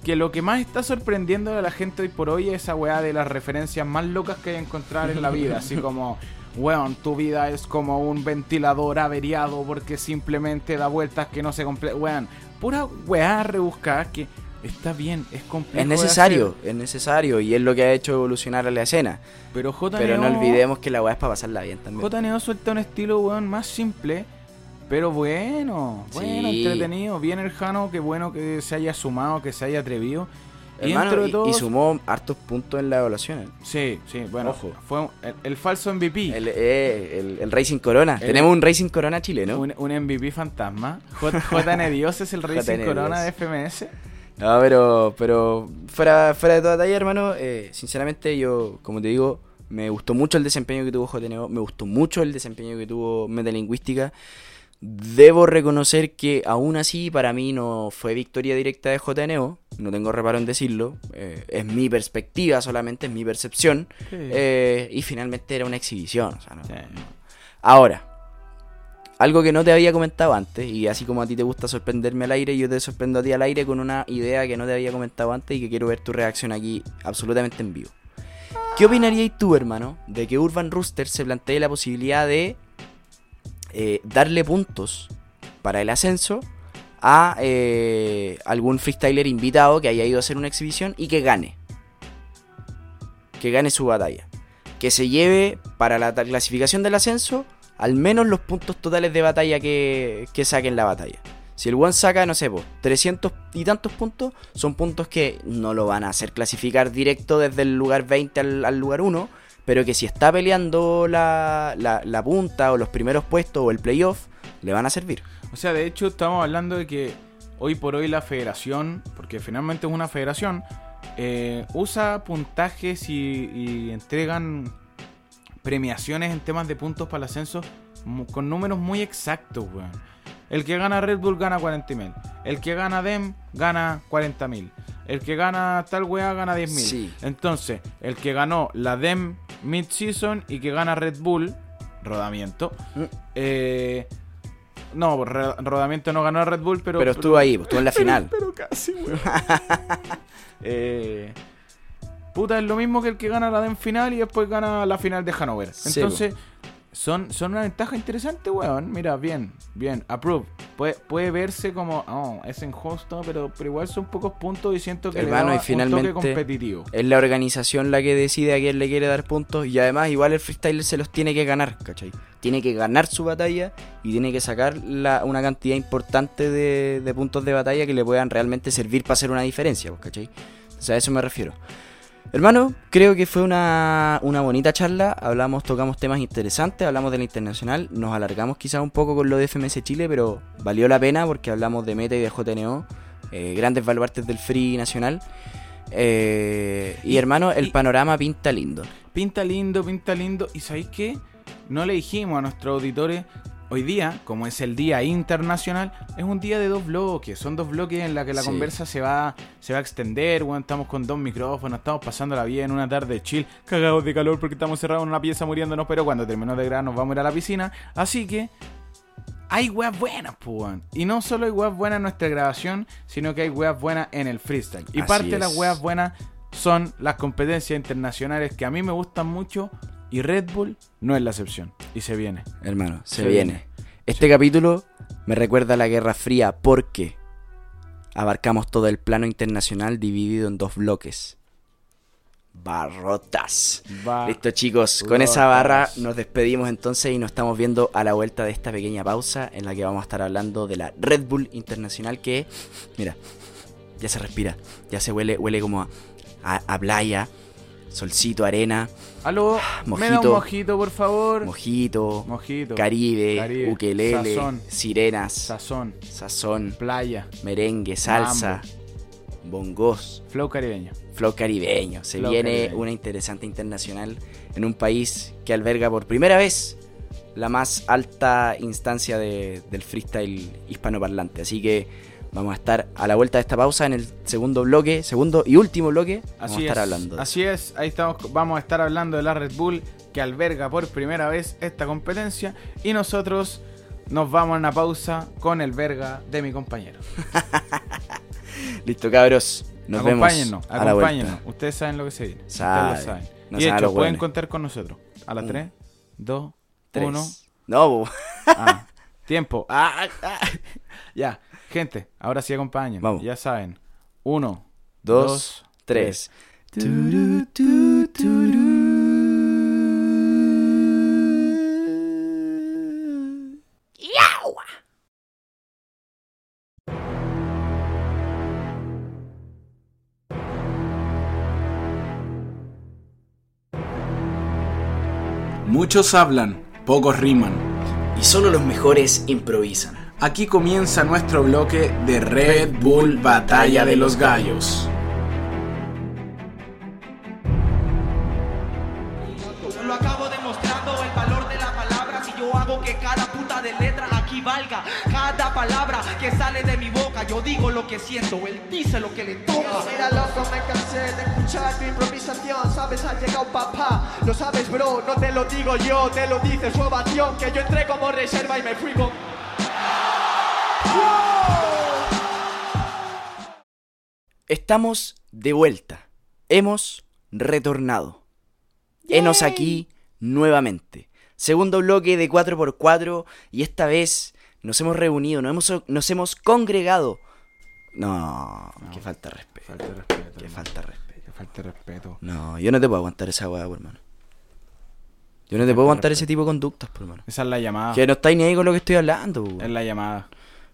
que lo que más está sorprendiendo a la gente hoy por hoy es esa weá de las referencias más locas que hay que encontrar en la vida. Así como, <laughs> weón, tu vida es como un ventilador averiado porque simplemente da vueltas que no se completa. Weón, pura weá rebuscada que está bien, es complejo. Es necesario, es necesario y es lo que ha hecho evolucionar a la escena. pero JNO, Pero no olvidemos que la weá es para pasarla bien también. JNO suelta un estilo, weón, más simple, pero bueno, bueno, Sí. entretenido, bien el Jano, qué bueno que se haya sumado, que se haya atrevido. Y Hermano, de sumó hartos puntos en la evaluación. sí, sí, bueno, Ojo. fue el, el falso MVP, El, eh, el- el Racing Corona. Tenemos un Racing Corona chileno. un, un MVP fantasma. JN Dios es el <laughs> Racing JN Corona de. FMS. No, pero, pero fuera, fuera de toda talla, hermano, eh, sinceramente yo, como te digo, me gustó mucho el desempeño que tuvo JNO, me gustó mucho el desempeño que tuvo Metalingüística. Debo reconocer que aún así para mí no fue victoria directa de JNO, no tengo reparo en decirlo, eh, es mi perspectiva solamente, es mi percepción, Sí. eh, y finalmente era una exhibición. o sea, no- Sí. Ahora, algo que no te había comentado antes, y así como a ti te gusta sorprenderme al aire, yo te sorprendo a ti al aire con una idea que no te había comentado antes y que quiero ver tu reacción aquí absolutamente en vivo. ¿Qué opinarías tú, hermano, de que Urban Rooster se plantee la posibilidad de eh, darle puntos para el ascenso a eh, algún freestyler invitado que haya ido a hacer una exhibición y que gane? Que gane su batalla. que se lleve para la clasificación del ascenso al menos los puntos totales de batalla que, que saque en la batalla. Si el one saca, no sé, po, 300 y tantos puntos, son puntos que no lo van a hacer clasificar directo desde el lugar 20 al, lugar 1, pero que si está peleando la- la punta o los primeros puestos o el playoff, le van a servir. O sea, de hecho, estamos hablando de que hoy por hoy la federación, porque finalmente es una federación, eh, usa puntajes y, y entregan premiaciones en temas de puntos para el ascenso con números muy exactos, weón. El que gana Red Bull gana 40.000. El que gana DEM gana 40.000. El que gana tal weá gana 10.000. Sí. Entonces, el que ganó la DEM Mid-Season y que gana Red Bull, rodamiento, Mm. eh, no, ro- rodamiento no ganó a Red Bull, pero. Pero estuvo ahí, estuvo en la final. Pero casi, weón. <laughs> eh, puta, es lo mismo que el que gana la DEM final y después gana la final de Hanover. Sí, Entonces, son, son una ventaja interesante, weón. Mira, bien, bien, approve. Puede, puede verse como, oh, es injusto, pero, pero igual son pocos puntos y siento que Hermano, le y finalmente- un toque competitivo. Es la organización la que decide a quién le quiere dar puntos y además igual el freestyler se los tiene que ganar, ¿cachai? Tiene que ganar su batalla y tiene que sacar la- una cantidad importante de, de puntos de batalla que le puedan realmente servir para hacer una diferencia, ¿cachai? O sea, a eso me refiero. Hermano, creo que fue una, una bonita charla, hablamos, tocamos temas interesantes, hablamos de la internacional, nos alargamos quizás un poco con lo de FMS Chile, pero valió la pena porque hablamos de Meta y de JNO, eh, grandes baluartes del free nacional. Eh, y, Y- hermano, el y- panorama pinta lindo. Pinta lindo, pinta lindo. ¿Y sabéis qué? No le dijimos a nuestros auditores. Hoy día, como es el día internacional, es un día de dos bloques. Son dos bloques en la que la Sí. conversa se va, se va a extender. Bueno, estamos con dos micrófonos, estamos pasando la vida en una tarde chill, cagados de calor porque estamos cerrados en una pieza muriéndonos, pero cuando terminó de grabar nos vamos a ir a la piscina. Así que hay weas buenas, pues. Y no solo hay weas buenas en nuestra grabación, sino que hay weas buenas en el freestyle. Y Así parte de las weas buenas son las competencias internacionales que a mí me gustan mucho y Red Bull no es la excepción. Y se viene. Hermano, se, Se viene. viene. Este capítulo me recuerda a la Guerra Fría porque abarcamos todo el plano internacional dividido en dos bloques. Barrotas. Listo chicos, con esa barra nos despedimos entonces y nos estamos viendo a la vuelta de esta pequeña pausa en la que vamos a estar hablando de la Red Bull Internacional que, mira, ya se respira, ya se huele, huele como a, a- a playa, solcito, arena, Aló, me da un Mojito. mojito, por favor. mojito, Mojito. Caribe, Caribe, ukelele, sazón. sirenas, Sazón. sazón, Playa. merengue, salsa, bongos, Flow caribeño. flow caribeño. Se Flow viene caribeño. una interesante internacional en un país que alberga por primera vez la más alta instancia de- del freestyle hispanoparlante. Así que vamos a estar a la vuelta de esta pausa en el segundo bloque, segundo y último bloque. Vamos Así a estar es. hablando. Así es. Ahí estamos. Vamos a estar hablando de la Red Bull que alberga por primera vez esta competencia. Y nosotros nos vamos a una pausa con el verga de mi compañero. <laughs> Listo, cabros. Nos vemos acompáñennos, a la acompáñennos. vuelta. Ustedes saben lo que se viene. Saben. Ustedes lo saben. No y de a hecho, pueden contar con nosotros. A las Un, 3, 2, Tres. 1. No. Ah, <laughs> tiempo. Ah, ah. <laughs> Ya, gente, ahora sí acompañen. Vamos. Ya saben. 1, dos, Dos, tres. Muchos hablan, pocos riman. Y solo los mejores improvisan. Aquí comienza nuestro bloque de Red Bull Batalla de los Gallos. Lo acabo demostrando el valor de la palabra. Si yo hago que cada puta de letra aquí valga, cada palabra que sale de mi boca, yo digo lo que siento, él dice lo que le toca. Mira loco, me cansé de escuchar tu improvisación Sabes, ha llegado papá Lo sabes, bro, no te lo digo yo Te lo dice su ovación Que yo entré como reserva y me fui con... Estamos de vuelta. Hemos retornado. Enos aquí nuevamente. Segundo bloque de 4x4 y esta vez nos hemos reunido, nos hemos, nos hemos congregado. No, que falta de respeto. Falta de respeto. Que hermano. falta de respeto. Que falta de respeto. No, yo no te puedo aguantar esa hueá, hermano. Yo no te puedo contar ese tipo de conductas, por hermano. Esa es la llamada. Que no estáis ni ahí con lo que estoy hablando, weón. Es la llamada.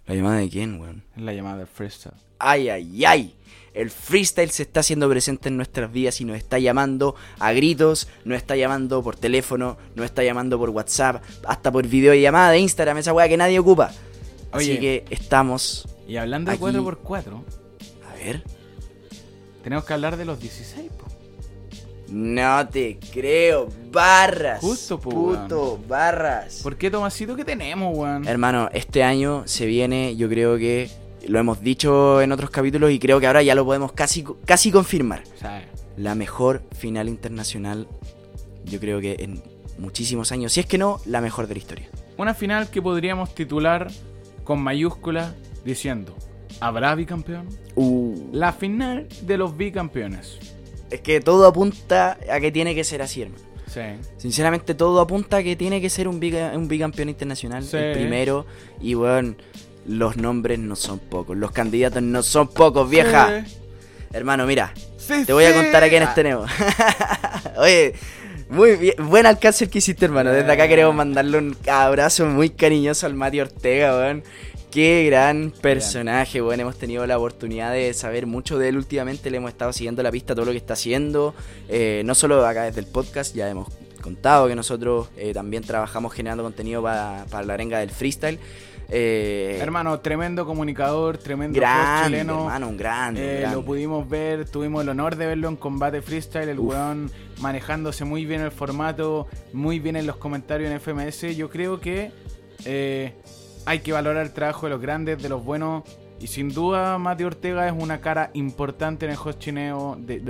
¿La llamada de quién, weón? Es la llamada del freestyle. Ay, ay, ay. El freestyle se está haciendo presente en nuestras vidas y nos está llamando a gritos, nos está llamando por teléfono, nos está llamando por WhatsApp, hasta por videollamada de Instagram, esa weá que nadie ocupa. Así Oye. que estamos. Y hablando de Aquí- 4x4, A ver. tenemos que hablar de los 16, po. No te creo. Barras. Justo, po, Puto, barras. ¿Por qué, Tomasito? ¿Qué tenemos, weón? Hermano, este año se viene, yo creo que lo hemos dicho en otros capítulos y creo que ahora ya lo podemos casi, casi confirmar. La mejor final internacional, yo creo que en muchísimos años, si es que no, la mejor de la historia. una final que podríamos titular con mayúsculas diciendo: ¿Habrá bicampeón? Uh, La final de los bicampeones. es que todo apunta a que tiene que ser así, hermano. Sí. Sinceramente, todo apunta a que tiene que ser un, bica- un bicampeón internacional, Sí. el primero. Y bueno, los nombres no son pocos, los candidatos no son pocos, vieja. Sí. Hermano, mira, Sí, te voy a contar a quiénes tenemos. <laughs> Oye, muy bien, buen alcance el que hiciste, hermano. Desde acá queremos mandarle un abrazo muy cariñoso al Mati Ortega, weón. Qué gran personaje, weón. Hemos tenido la oportunidad de saber mucho de él últimamente. Le hemos estado siguiendo la pista todo lo que está haciendo. Eh, no solo acá desde el podcast, ya hemos contado que nosotros eh, también trabajamos generando contenido para, para la arenga del freestyle. Eh, Hermano, tremendo comunicador, tremendo chileno. hermano, un grande. un Eh, grande. lo pudimos ver, tuvimos el honor de verlo en combate freestyle, el Uf. weón manejándose muy bien el formato, muy bien en los comentarios en FMS. Yo creo que eh, hay que valorar el trabajo de los grandes, de los buenos. Y sin duda, Mati Ortega es una cara importante en el host chineo de,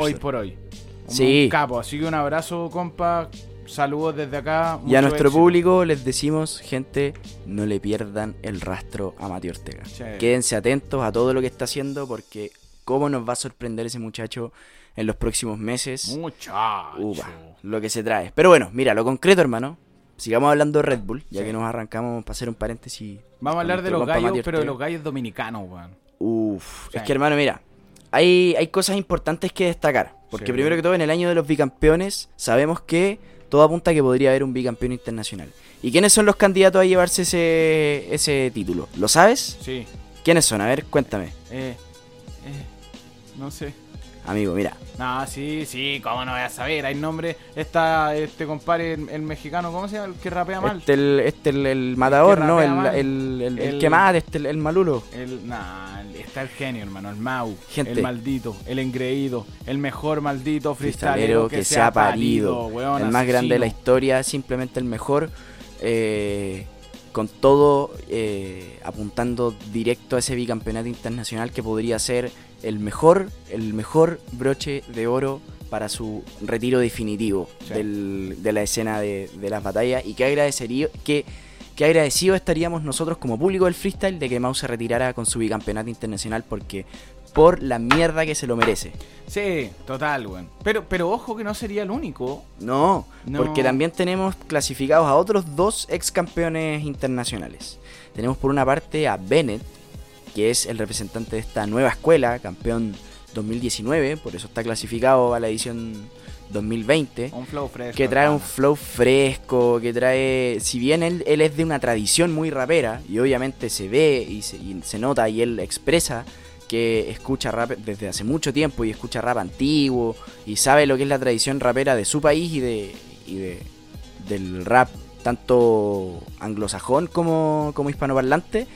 hoy por hoy. Un Sí. capo, así que un abrazo, compa. Saludos desde acá. Y a nuestro éxito. público les decimos, gente, no le pierdan el rastro a Mati Ortega. Sí. Quédense atentos a todo lo que está haciendo porque cómo nos va a sorprender ese muchacho en los próximos meses. Muchacho. Lo que se trae. Pero bueno, mira, lo concreto, hermano. Sigamos hablando de Red Bull, ya Sí. que nos arrancamos para hacer un paréntesis. Vamos a hablar de los gallos, pero de los gallos dominicanos, weón. Uf, Sí. es que hermano, mira, hay, hay cosas importantes que destacar. Porque primero que todo, en el año de los bicampeones, sabemos que todo apunta a que podría haber un bicampeón internacional. ¿Y quiénes son los candidatos a llevarse ese, ese título? ¿Lo sabes? Sí. ¿Quiénes son? A ver, cuéntame. Eh, eh, no sé. Amigo, mira. No, sí, sí, cómo no voy a saber. Hay nombre. Está este compadre, el, el mexicano, ¿cómo se llama? El que rapea mal. Este el, este el, el matador, ¿no? El, el, que más, este el, malulo. El, nah, está el genio, hermano. El Mau. Gente. El maldito. El engreído. El mejor maldito Cristalero freestalero que, se ha parido. weón, el más grande de la historia, simplemente el mejor. eh, con todo eh, apuntando directo a ese bicampeonato internacional que podría ser el mejor, el mejor broche de oro para su retiro definitivo Sí. del- de la escena de, de las batallas y que agradecería que que agradecido estaríamos nosotros como público del freestyle de que Mau se retirara con su bicampeonato internacional porque por la mierda que se lo merece. Sí, total, weón. Pero, pero ojo que no sería el único. No, No. porque también tenemos clasificados a otros dos ex campeones internacionales. Tenemos por una parte a Bennett, que es el representante de esta nueva escuela, campeón 2019, por eso está clasificado a la edición 2020. Un flow fresco. Que trae un flow fresco, que trae... Si bien él, él es de una tradición muy rapera, y obviamente se ve y se, y se nota y él expresa que escucha rap desde hace mucho tiempo y escucha rap antiguo y sabe lo que es la tradición rapera de su país y de, y de del rap tanto anglosajón como, como hispanoparlante,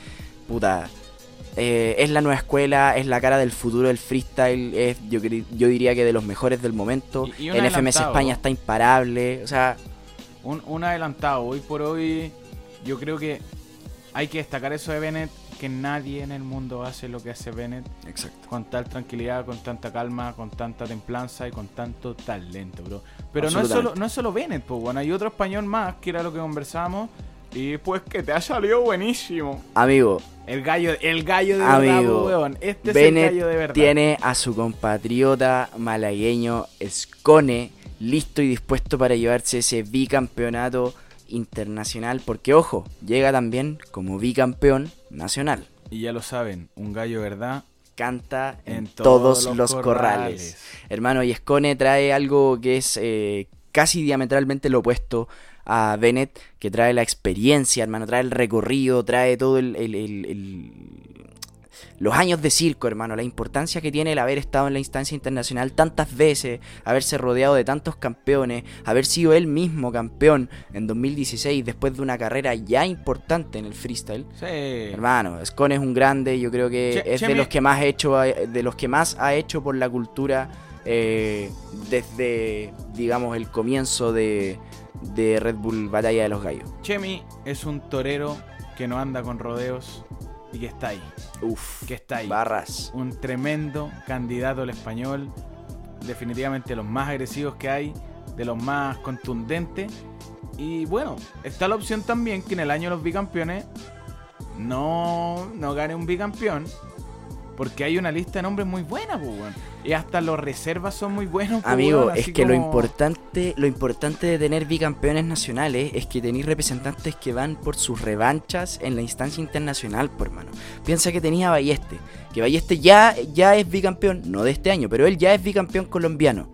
puta, eh, es la nueva escuela, es la cara del futuro del freestyle, es yo, yo diría que de los mejores del momento. Y- en FMS. España está imparable, o sea, Un, un adelantado. Hoy por hoy, yo creo que hay que destacar eso de Bennett, que nadie en el mundo hace lo que hace Bennett exacto. con tal tranquilidad, con tanta calma, con tanta templanza y con tanto talento, bro. Pero no es solo, no es solo Bennett, pues bueno, hay otro español más, que era lo que conversábamos, y pues que te ha salido buenísimo. Amigo, El gallo, el gallo de verdad, amigo, weón. Este es el Bennett gallo de verdad. tiene a su compatriota malagueño Scone listo y dispuesto para llevarse ese bicampeonato internacional, porque ojo, llega también como bicampeón nacional. Y ya lo saben, un gallo verdad canta en, En todos, todos los, los corrales. corrales. Hermano, y Escone trae algo que es eh, casi diametralmente lo opuesto a Bennett, que trae la experiencia, hermano, trae el recorrido, trae todo el, el- el- el- los años de circo, hermano, la importancia que tiene el haber estado en la instancia internacional tantas veces, haberse rodeado de tantos campeones, haber sido él mismo campeón en 2016 después de una carrera ya importante en el freestyle. Sí. Hermano, Scone es un grande, yo creo que Che- es de los que más ha hecho, de los que más ha hecho por la cultura eh, desde, digamos, el comienzo de, de Red Bull Batalla de los Gallos. Chemi es un torero que no anda con rodeos y que está ahí. Uf, Que está ahí. barras. Un tremendo candidato al español. Definitivamente de los más agresivos que hay, de los más contundentes. Y bueno, está la opción también que en el año de los bicampeones no, no gane un bicampeón. Porque hay una lista de nombres muy buena, pues. Y hasta los reservas son muy buenos. pues, Amigo, es que lo importante, lo importante de tener bicampeones nacionales es que tenéis representantes que van por sus revanchas en la instancia internacional, por hermano. Piensa que tenía a Balleste, que Balleste ya, ya es bicampeón, no de este año, pero él ya es bicampeón colombiano.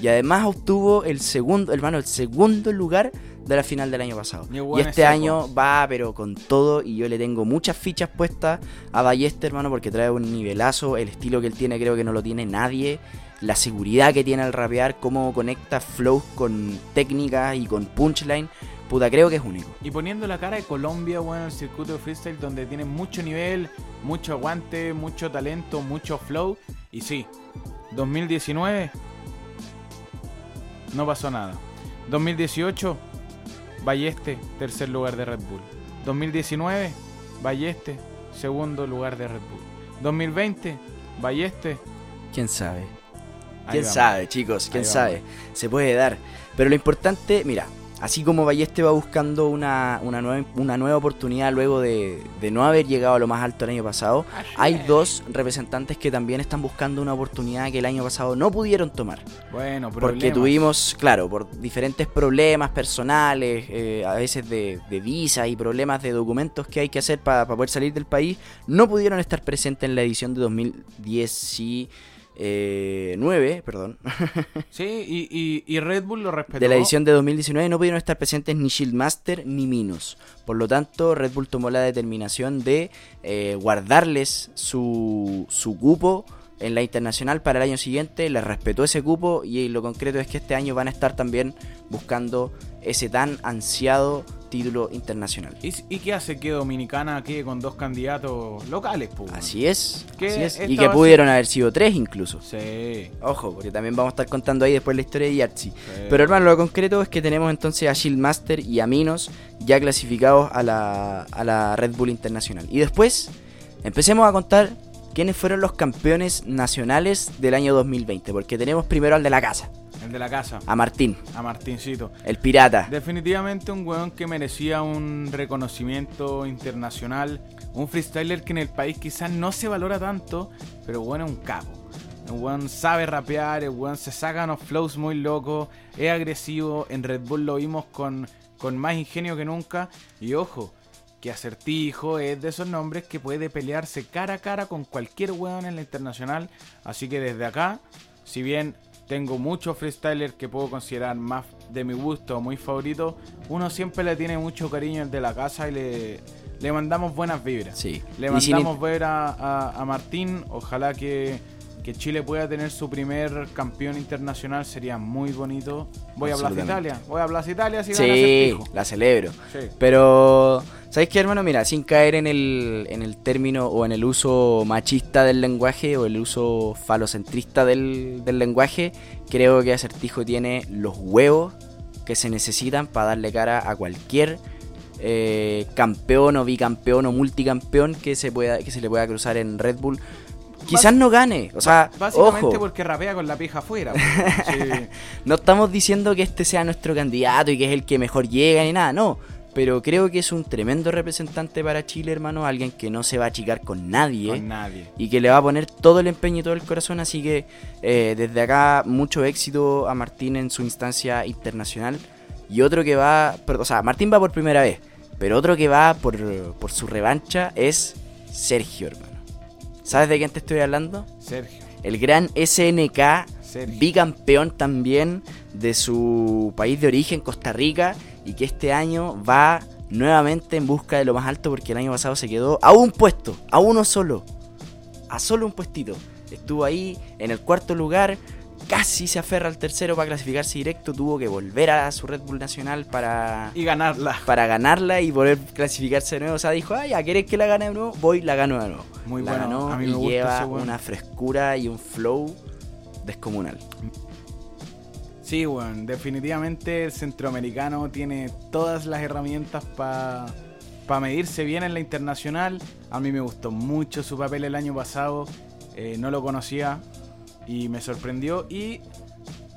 Y además obtuvo el segundo, hermano, el segundo lugar de la final del año pasado. Y este seco. año va, pero con todo, y yo le tengo muchas fichas puestas a Balleste, hermano, porque trae un nivelazo, el estilo que él tiene creo que no lo tiene nadie, la seguridad que tiene al rapear, cómo conecta flows con técnicas y con punchline, puta, creo que es único. Y poniendo la cara de Colombia, bueno, en el circuito de freestyle donde tiene mucho nivel, mucho aguante, mucho talento, mucho flow. Y sí, 2019 no pasó nada. 2018, Balleste, tercer lugar de Red Bull. 2019, Balleste, segundo lugar de Red Bull. 2020, Balleste. ¿Quién sabe? ahí ¿Quién vamos. sabe, chicos? ¿Quién Ahí sabe? vamos. Se puede dar. Pero lo importante, mira, así como Balleste va buscando una, una, nueva, una nueva oportunidad luego de, de no haber llegado a lo más alto el año pasado, hay dos representantes que también están buscando una oportunidad que el año pasado no pudieron tomar. Bueno, Porque problemas. tuvimos, claro, por diferentes problemas personales, eh, a veces de, de visa y problemas de documentos que hay que hacer para poder salir del país, no pudieron estar presentes en la edición de 2019, perdón, <laughs> Sí, y, y- y Red Bull lo respetó. de la edición de 2019 no pudieron estar presentes ni Shieldmaster ni Minos. Por lo tanto, Red Bull tomó la determinación de eh, guardarles su, su cupo en la internacional para el año siguiente. Les respetó ese cupo y lo concreto es que este año van a estar también buscando ese tan ansiado título internacional. ¿Y, y qué hace que Dominicana quede con dos candidatos locales, pues? Así es. Que así es. Y que pudieron haber sido tres incluso. Sí. Ojo, porque también vamos a estar contando ahí después la historia de Yartzi. Pero hermano, lo concreto es que tenemos entonces a Shieldmaster y a Minos ya clasificados a la, a la Red Bull Internacional. Y después empecemos a contar quiénes fueron los campeones nacionales del año 2020. Porque tenemos primero al de la casa, El de la casa, a Martín, a Martincito. el pirata. Definitivamente un weón que merecía un reconocimiento internacional. Un freestyler que en el país quizás no se valora tanto, pero bueno, es un capo. El weón sabe rapear, el weón se saca unos flows muy locos, es agresivo. En Red Bull lo vimos con, con más ingenio que nunca. Y ojo, que Acertijo es de esos nombres que puede pelearse cara a cara con cualquier weón en la internacional. Así que desde acá, si bien tengo muchos freestylers que puedo considerar más de mi gusto o muy favoritos, uno siempre le tiene mucho cariño al de la casa y le, le mandamos buenas vibras. Sí. Le sin mandamos ver a, a- a Martín, ojalá que, que Chile pueda tener su primer campeón internacional, sería muy bonito. Voy a Plaza. Italia, voy a Plaza Italia si Sí, la celebro. Sí. Pero, ¿sabes qué, hermano? Mira, sin caer en el, en el término o en el uso machista del lenguaje o el uso falocentrista del, del lenguaje, creo que Acertijo tiene los huevos que se necesitan para darle cara a cualquier eh, campeón o bicampeón o multicampeón que se, pueda, que se le pueda cruzar en Red Bull. Quizás no gane, o sea, Básicamente ojo. porque rapea con la pija afuera. pues. Sí. <laughs> No estamos diciendo que este sea nuestro candidato y que es el que mejor llega ni nada, no. Pero creo que es un tremendo representante para Chile, hermano. Alguien que no se va a achicar con nadie. Con nadie. Y que le va a poner todo el empeño y todo el corazón. Así que eh, desde acá, mucho éxito a Martín en su instancia internacional. Y otro que va. pero, o sea, Martín va por primera vez. Pero otro que va por, por su revancha es Sergio, hermano. ¿Sabes de quién te estoy hablando? Sergio. El gran SNK Sergio. bicampeón también de su país de origen, Costa Rica, y que este año va nuevamente en busca de lo más alto porque el año pasado se quedó a un puesto, a uno solo, a solo un puestito. Estuvo ahí en el cuarto lugar, casi se aferra al tercero para clasificarse directo, tuvo que volver a su Red Bull Nacional para, Y ganarla. para ganarla y poder clasificarse de nuevo. O sea, dijo, ah, ya, ¿querés que la gane de nuevo? Voy, la gano de nuevo. Muy la bueno, ganó a mí y me gusta lleva ese weón. una frescura y un flow descomunal. Sí, weón, definitivamente el centroamericano tiene todas las herramientas para medirse bien en la internacional. A mí me gustó mucho su papel el año pasado, eh, no lo conocía y me sorprendió y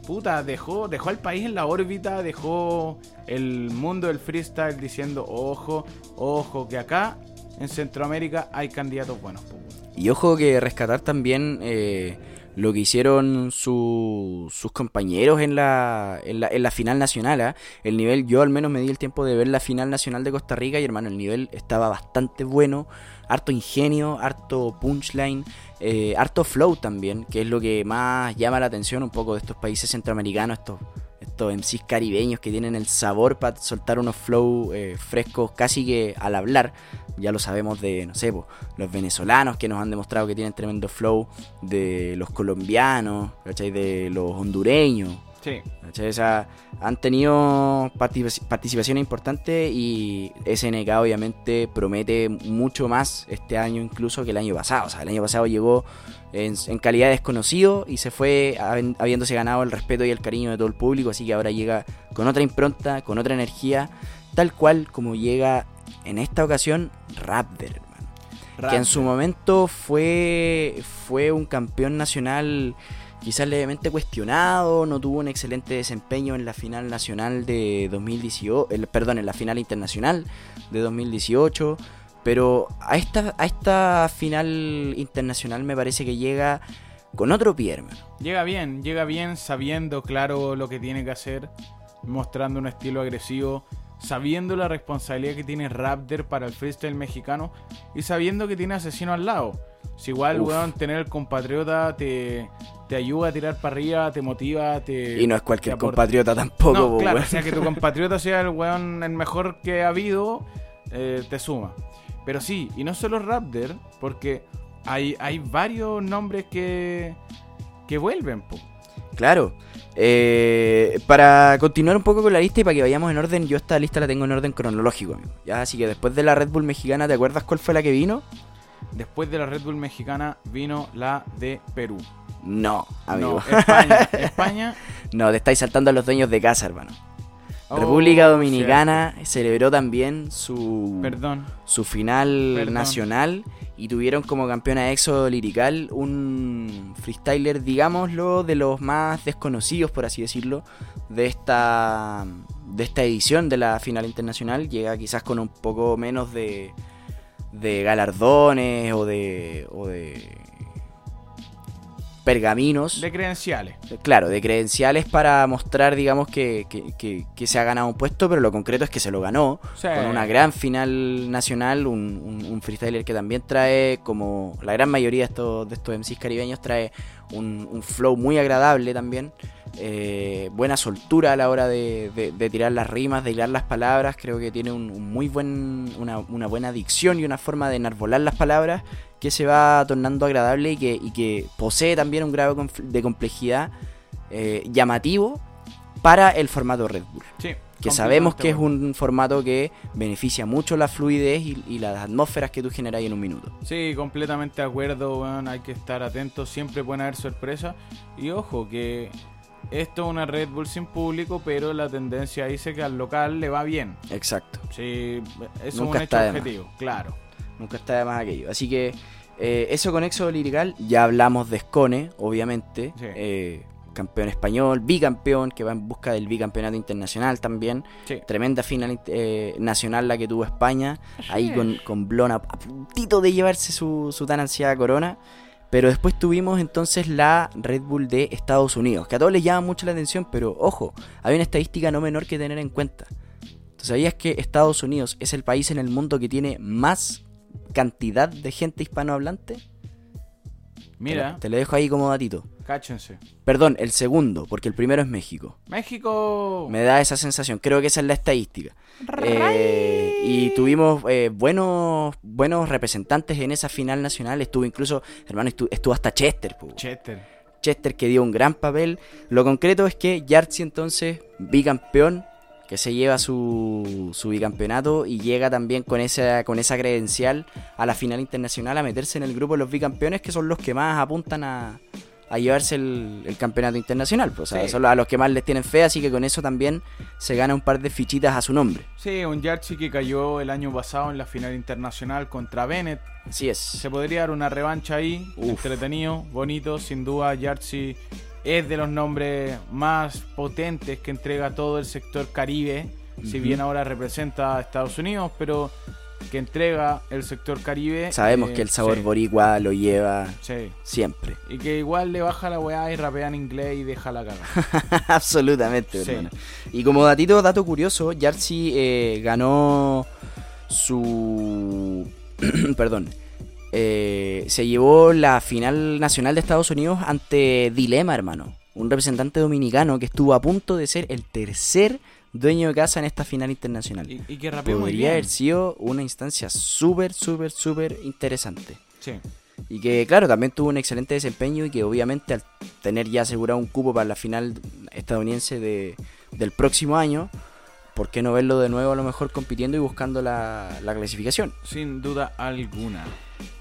puta, dejó, dejó al país en la órbita, dejó el mundo del freestyle diciendo, ojo, ojo, que acá en Centroamérica hay candidatos buenos. po, weón". Y ojo que rescatar también eh, lo que hicieron su- sus compañeros en la, en la, en la final nacional. ¿ah? El nivel, yo al menos me di el tiempo de ver la final nacional de Costa Rica y hermano, el nivel estaba bastante bueno. Harto ingenio, harto punchline, eh, harto flow también, que es lo que más llama la atención un poco de estos países centroamericanos, estos, estos MCs caribeños que tienen el sabor para soltar unos flow eh, frescos casi que al hablar. Ya lo sabemos de, no sé, los venezolanos que nos han demostrado que tienen tremendo flow, de los colombianos, ¿cachai? de los hondureños. Sí, ¿cachai? O sea, han tenido partici- participación importante y SNK obviamente promete mucho más este año incluso que el año pasado. O sea, el año pasado llegó en, en calidad de desconocido y se fue habi- habiéndose ganado el respeto y el cariño de todo el público, así que ahora llega con otra impronta, con otra energía, tal cual como llega en esta ocasión Raptor, hermano que en su momento fue, fue un campeón nacional quizás levemente cuestionado, no tuvo un excelente desempeño en la final nacional de 2018, el- perdón, en la final internacional de 2018, pero a esta, a esta final internacional me parece que llega con otro pie. Llega bien, llega bien sabiendo claro lo que tiene que hacer, mostrando un estilo agresivo, sabiendo la responsabilidad que tiene Raptor para el freestyle mexicano y sabiendo que tiene asesino al lado. Si igual, Uf. weón, tener el compatriota te, te ayuda a tirar para arriba, te motiva, te... Y no es cualquier compatriota tampoco, No, claro, weón. o sea que tu <laughs> compatriota sea el weón el mejor que ha habido, eh, te suma. Pero sí, y no solo Raptor, porque hay, hay varios nombres que, que vuelven, po. Claro. Eh, para continuar un poco con la lista y para que vayamos en orden, yo esta lista la tengo en orden cronológico, amigo. Ya, así que después de la Red Bull mexicana, ¿te acuerdas cuál fue la que vino? Después de la Red Bull mexicana vino la de Perú. No, amigo. No, España. <laughs> España. No, te estáis saltando a los dueños de casa, hermano. Oh, República Dominicana celebró también su. Perdón. su final Perdón. nacional y tuvieron como campeona éxodo lirical un freestyler, digámoslo, de los más desconocidos, por así decirlo, de esta, de esta edición de la final internacional. Llega quizás con un poco menos de, de galardones o de, o de pergaminos. De credenciales. Claro, de credenciales para mostrar, digamos, que, que- que- que se ha ganado un puesto, pero lo concreto es que se lo ganó. Sí. Con una gran final nacional, un, un- un freestyler que también trae, como la gran mayoría de estos, de estos MCs caribeños, trae un, un flow muy agradable también. Eh, buena soltura a la hora de, de- de tirar las rimas, de hilar las palabras. Creo que tiene un, un muy buen, una, una buena dicción y una forma de enarbolar las palabras que se va tornando agradable y que, y que posee también un grado de complejidad eh, llamativo para el formato Red Bull. Sí. Que sabemos que es un formato que beneficia mucho la fluidez y, y las atmósferas que tú generas en un minuto. Sí, completamente de acuerdo. Hay que estar atentos. Siempre pueden haber sorpresas. Y ojo, que esto es una Red Bull sin público, pero la tendencia dice que al local le va bien. Exacto. Sí, eso es Nunca un hecho objetivo, claro. Nunca está de más aquello. Así que eh, eso con Éxodo Lirical. Ya hablamos de Scone, obviamente. Sí. Eh, campeón español, bicampeón, que va en busca del bicampeonato internacional también. Sí. Tremenda final eh, nacional la que tuvo España. Ahí con, con Blon a, a puntito de llevarse su, su tan ansiada corona. Pero después tuvimos entonces la Red Bull de Estados Unidos, que a todos les llama mucho la atención, pero ojo, hay una estadística no menor que tener en cuenta. ¿Tú sabías que Estados Unidos es el país en el mundo que tiene más cantidad de gente hispanohablante? Mira, Te lo, te lo dejo ahí como datito. Cáchense. Perdón, el segundo, porque el primero es México. México. Me da esa sensación, creo que esa es la estadística. Eh, y tuvimos eh, buenos buenos representantes en esa final nacional. Estuvo incluso, hermano, estu- estuvo hasta Chester. Chester. Chester que dio un gran papel. Lo concreto es que Yartzi entonces, bicampeón, que se lleva su, su bicampeonato y llega también con esa, con esa credencial a la final internacional a meterse en el grupo de los bicampeones que son los que más apuntan a, a llevarse el, el campeonato internacional. pues, Sí. son a los que más les tienen fe, así que con eso también se gana un par de fichitas a su nombre. Sí, un Yarchi que cayó el año pasado en la final internacional contra Bennett. Así es. Se podría dar una revancha ahí, Uf. entretenido, bonito, sin duda. Yarchi es de los nombres más potentes que entrega todo el sector Caribe. Si Ujú. bien ahora representa a Estados Unidos, pero que entrega el sector Caribe. Sabemos eh, que el sabor sí, boricua lo lleva Sí. siempre. Y que igual le baja la weá y rapea en inglés y deja la caga. <laughs> Absolutamente, Sí. hermano. Y como datito, dato curioso, Yartzi eh, ganó su... <clears throat> Perdón. Eh, se llevó la final nacional de Estados Unidos ante Dilema, hermano. Un representante dominicano que estuvo a punto de ser el tercer dueño de casa en esta final internacional. Y, y que muy Podría bien. haber sido una instancia súper, súper, súper interesante. Sí. Y que, claro, también tuvo un excelente desempeño y que obviamente al tener ya asegurado un cupo para la final estadounidense de, del próximo año, ¿por qué no verlo de nuevo a lo mejor compitiendo y buscando la, la clasificación? Sin duda alguna.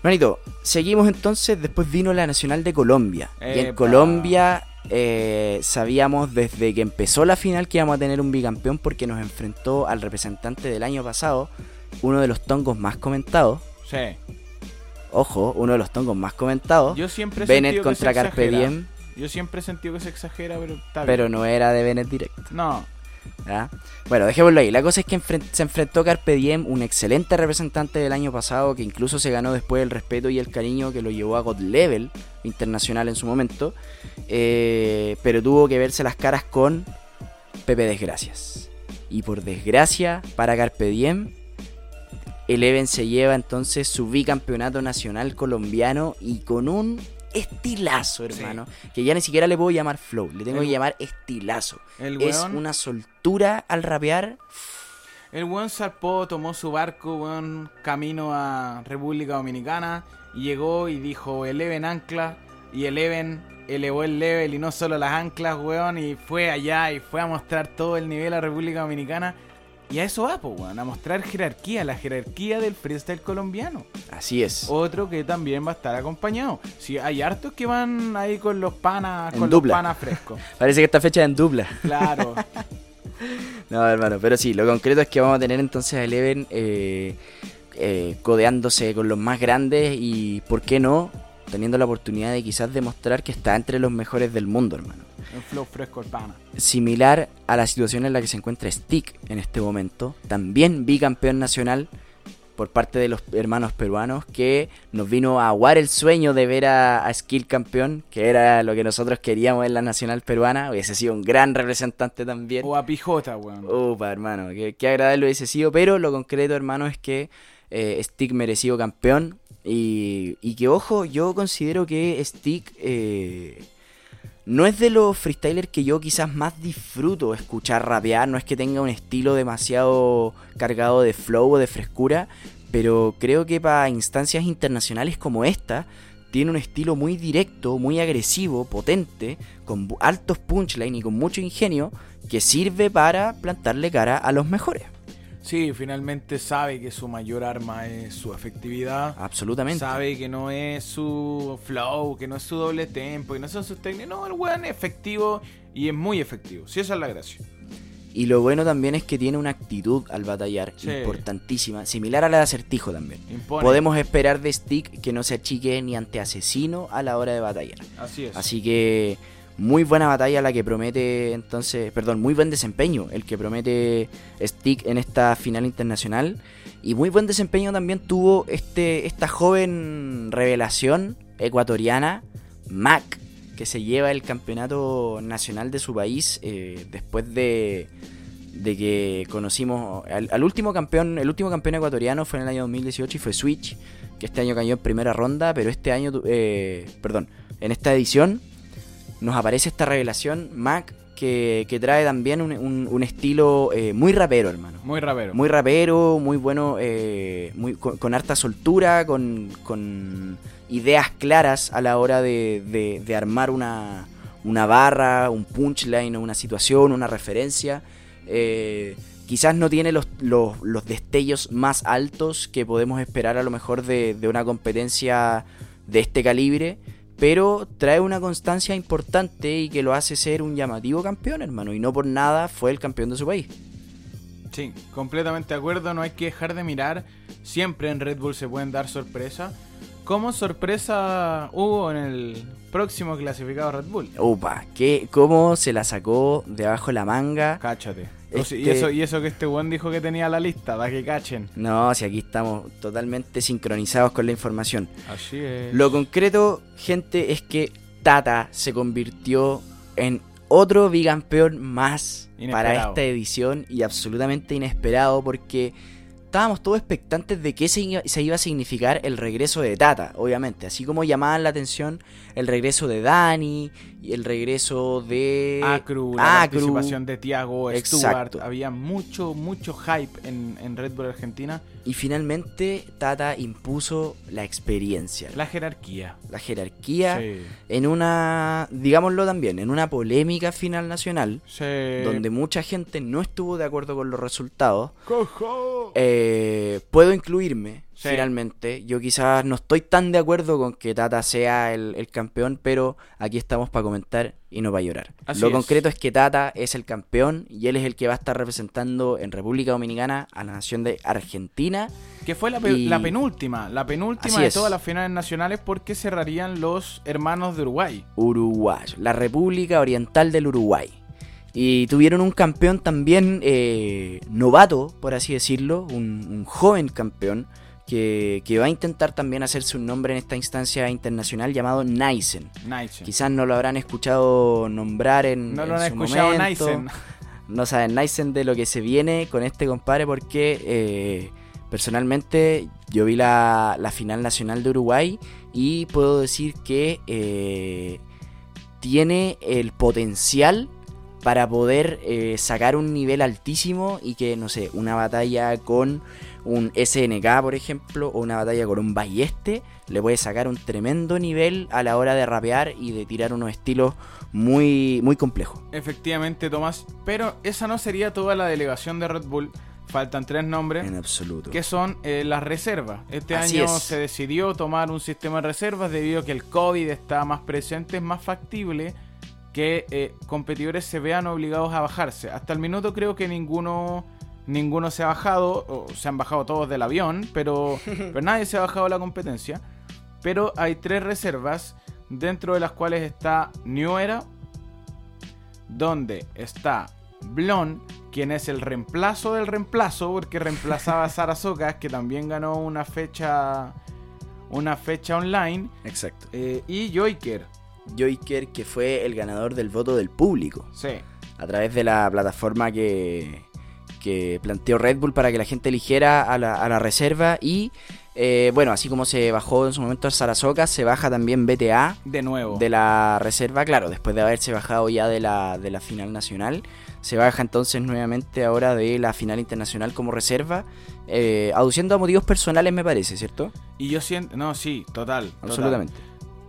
Manito, seguimos entonces, después vino la Nacional de Colombia. Y en. Colombia eh, sabíamos desde que empezó la final que íbamos a tener un bicampeón porque nos enfrentó al representante del año pasado, uno de los tongos más comentados. Sí. Ojo, uno de los tongos más comentados. Yo siempre he Bennett sentido que contra se Carpe exagera. Diem, Yo siempre he sentido que se exagera, pero está bien. pero no era de Bennett directo. No, Bueno, dejémoslo ahí. La cosa es que se enfrentó Carpe Diem, un excelente representante del año pasado, que incluso se ganó después el respeto y el cariño que lo llevó a God Level internacional en su momento. eh, pero tuvo que verse las caras con Pepe Desgracias. Y por desgracia, para Carpe Diem, Eleven se lleva entonces su bicampeonato nacional colombiano y con un estilazo, hermano. Que ya ni siquiera le puedo llamar flow, le tengo El- que llamar estilazo. el Es weón, una soltura al rapear. el weón zarpó, tomó su barco, weón, camino a República Dominicana y llegó y dijo Eleven ancla y Eleven elevó el level y no solo las anclas, weón, y fue allá y fue a mostrar todo el nivel a República Dominicana. Y a eso va, pues, weón, a mostrar jerarquía, la jerarquía del freestyle colombiano. Así es. Otro que también va a estar acompañado. Si hay hartos que van ahí con los panas, En con dupla. los panas frescos. <laughs> Parece que esta fecha es en dupla. Claro. <laughs> No, hermano, pero sí, lo concreto es que vamos a tener entonces a Eleven eh, eh, codeándose con los más grandes y, ¿por qué no? Teniendo la oportunidad de quizás demostrar que está entre los mejores del mundo, hermano. Un flow fresco pana. Similar a la situación en la que se encuentra Stick en este momento, también bicampeón nacional por parte de los hermanos peruanos que nos vino a aguar el sueño de ver a, a Skill campeón, que era lo que nosotros queríamos en la nacional peruana, hubiese sido un gran representante también. O a Pijota, weón. Upa, hermano, qué, qué agradable hubiese sido, pero lo concreto, hermano, es que eh, Stick merecido campeón y, y que, ojo, yo considero que Stick eh, no es de los freestylers que yo quizás más disfruto escuchar rapear, no es que tenga un estilo demasiado cargado de flow o de frescura, pero creo que para instancias internacionales como esta, tiene un estilo muy directo, muy agresivo, potente, con altos punchline y con mucho ingenio, que sirve para plantarle cara a los mejores. Sí, finalmente sabe que su mayor arma es su efectividad. Absolutamente. Sabe que no es su flow, que no es su doble tempo, que no son sus técnicas. No, el weón es efectivo y es muy efectivo. Sí, esa es la gracia. Y lo bueno también es que tiene una actitud al batallar Sí. importantísima, similar a la de acertijo también. Impone. Podemos esperar de Stick que no se achique ni ante asesino a la hora de batallar. Así es. Así que muy buena batalla la que promete entonces, perdón, muy buen desempeño el que promete Stick en esta final internacional. Y muy buen desempeño también tuvo este esta joven revelación ecuatoriana Mac que se lleva el campeonato nacional de su país eh, después de de que conocimos al, último campeón, el último campeón ecuatoriano fue en el año 2018 y fue Switch, que este año cayó en primera ronda, pero este año, eh, perdón, en esta edición nos aparece esta revelación, Mac, que, que trae también un, un- un estilo eh, muy rapero, hermano. Muy rapero. Muy rapero, muy bueno, eh, muy, con, con harta soltura, con, con ideas claras a la hora de, de- de armar una, una barra, un punchline, una situación, una referencia. Eh, quizás no tiene los, los- los destellos más altos que podemos esperar a lo mejor de, de una competencia de este calibre, pero trae una constancia importante y que lo hace ser un llamativo campeón, hermano, y no por nada fue el campeón de su país. Sí, completamente de acuerdo. No hay que dejar de mirar. Siempre en Red Bull se pueden dar sorpresas. ¿Cómo sorpresa hubo en el próximo clasificado Red Bull? Upa, ¿qué, ¿cómo se la sacó de abajo la manga? Cáchate. Y, Este- eso, y eso que este buen dijo que tenía la lista, para que cachen. No, si aquí estamos totalmente sincronizados con la información. Así es. Lo concreto, gente, es que Tata se convirtió en otro bicampeón más para esta edición y absolutamente inesperado porque estábamos todos expectantes de qué se iba, se iba a significar el regreso de Tata, obviamente. Así como llamaban la atención el regreso de Dani y el regreso de Acru, la Acru. participación de Tiago, Stuart. Había mucho, mucho hype en, en Red Bull Argentina. Y finalmente Tata impuso la experiencia, la, La jerarquía. jerarquía Sí. en una, digámoslo también, en una polémica final nacional, Sí. donde mucha gente no estuvo de acuerdo con los resultados. ¡Cojo! Eh, puedo incluirme, Sí. finalmente. Yo quizás no estoy tan de acuerdo con que Tata sea el, el campeón, pero aquí estamos para comentar y no para llorar. Así Lo es. concreto es que Tata es el campeón y él es el que va a estar representando en República Dominicana a la nación de Argentina. Que fue la, pe- Y- la penúltima, la penúltima Así de es. todas las finales nacionales porque cerrarían los hermanos de Uruguay. Uruguay, la República Oriental del Uruguay. Y tuvieron un campeón también eh, novato, por así decirlo, un, un joven campeón que, que va a intentar también hacerse un nombre en esta instancia internacional llamado Naisen. Quizás no lo habrán escuchado nombrar en, No en lo han su escuchado momento. No saben Naisen de lo que se viene con este compadre porque eh, personalmente yo vi la, la final nacional de Uruguay y puedo decir que eh, tiene el potencial para poder eh, sacar un nivel altísimo y que, no sé, una batalla con un SNK, por ejemplo, o una batalla con un Balleste, le puede sacar un tremendo nivel a la hora de rapear y de tirar unos estilos muy, muy complejos. Efectivamente, Tomás. Pero esa no sería toda la delegación de Red Bull. Faltan tres nombres. En absoluto. que son eh, las reservas. Este Así año es. se decidió tomar un sistema de reservas debido a que el COVID está más presente, es más factible que eh, competidores se vean obligados a bajarse. Hasta el minuto creo que ninguno ninguno se ha bajado, o se han bajado todos del avión, pero, <laughs> pero nadie se ha bajado de la competencia. Pero hay tres reservas, dentro de las cuales está New Era, donde está Blon, quien es el reemplazo del reemplazo, porque reemplazaba a Sara Socas, que también ganó una fecha una fecha online, Exacto. eh, y Joiker. Joiker, que fue el ganador del voto del público, Sí, a través de la plataforma que, que planteó Red Bull para que la gente eligiera a la, a la reserva. Y eh, bueno, así como se bajó en su momento Sarasoka, se baja también BTA de nuevo. de la reserva, claro, después de haberse bajado ya de la, de la final nacional. Se baja entonces nuevamente ahora de la final internacional como reserva, eh, aduciendo a motivos personales me parece, ¿cierto? Y yo siento, no, sí, total. total.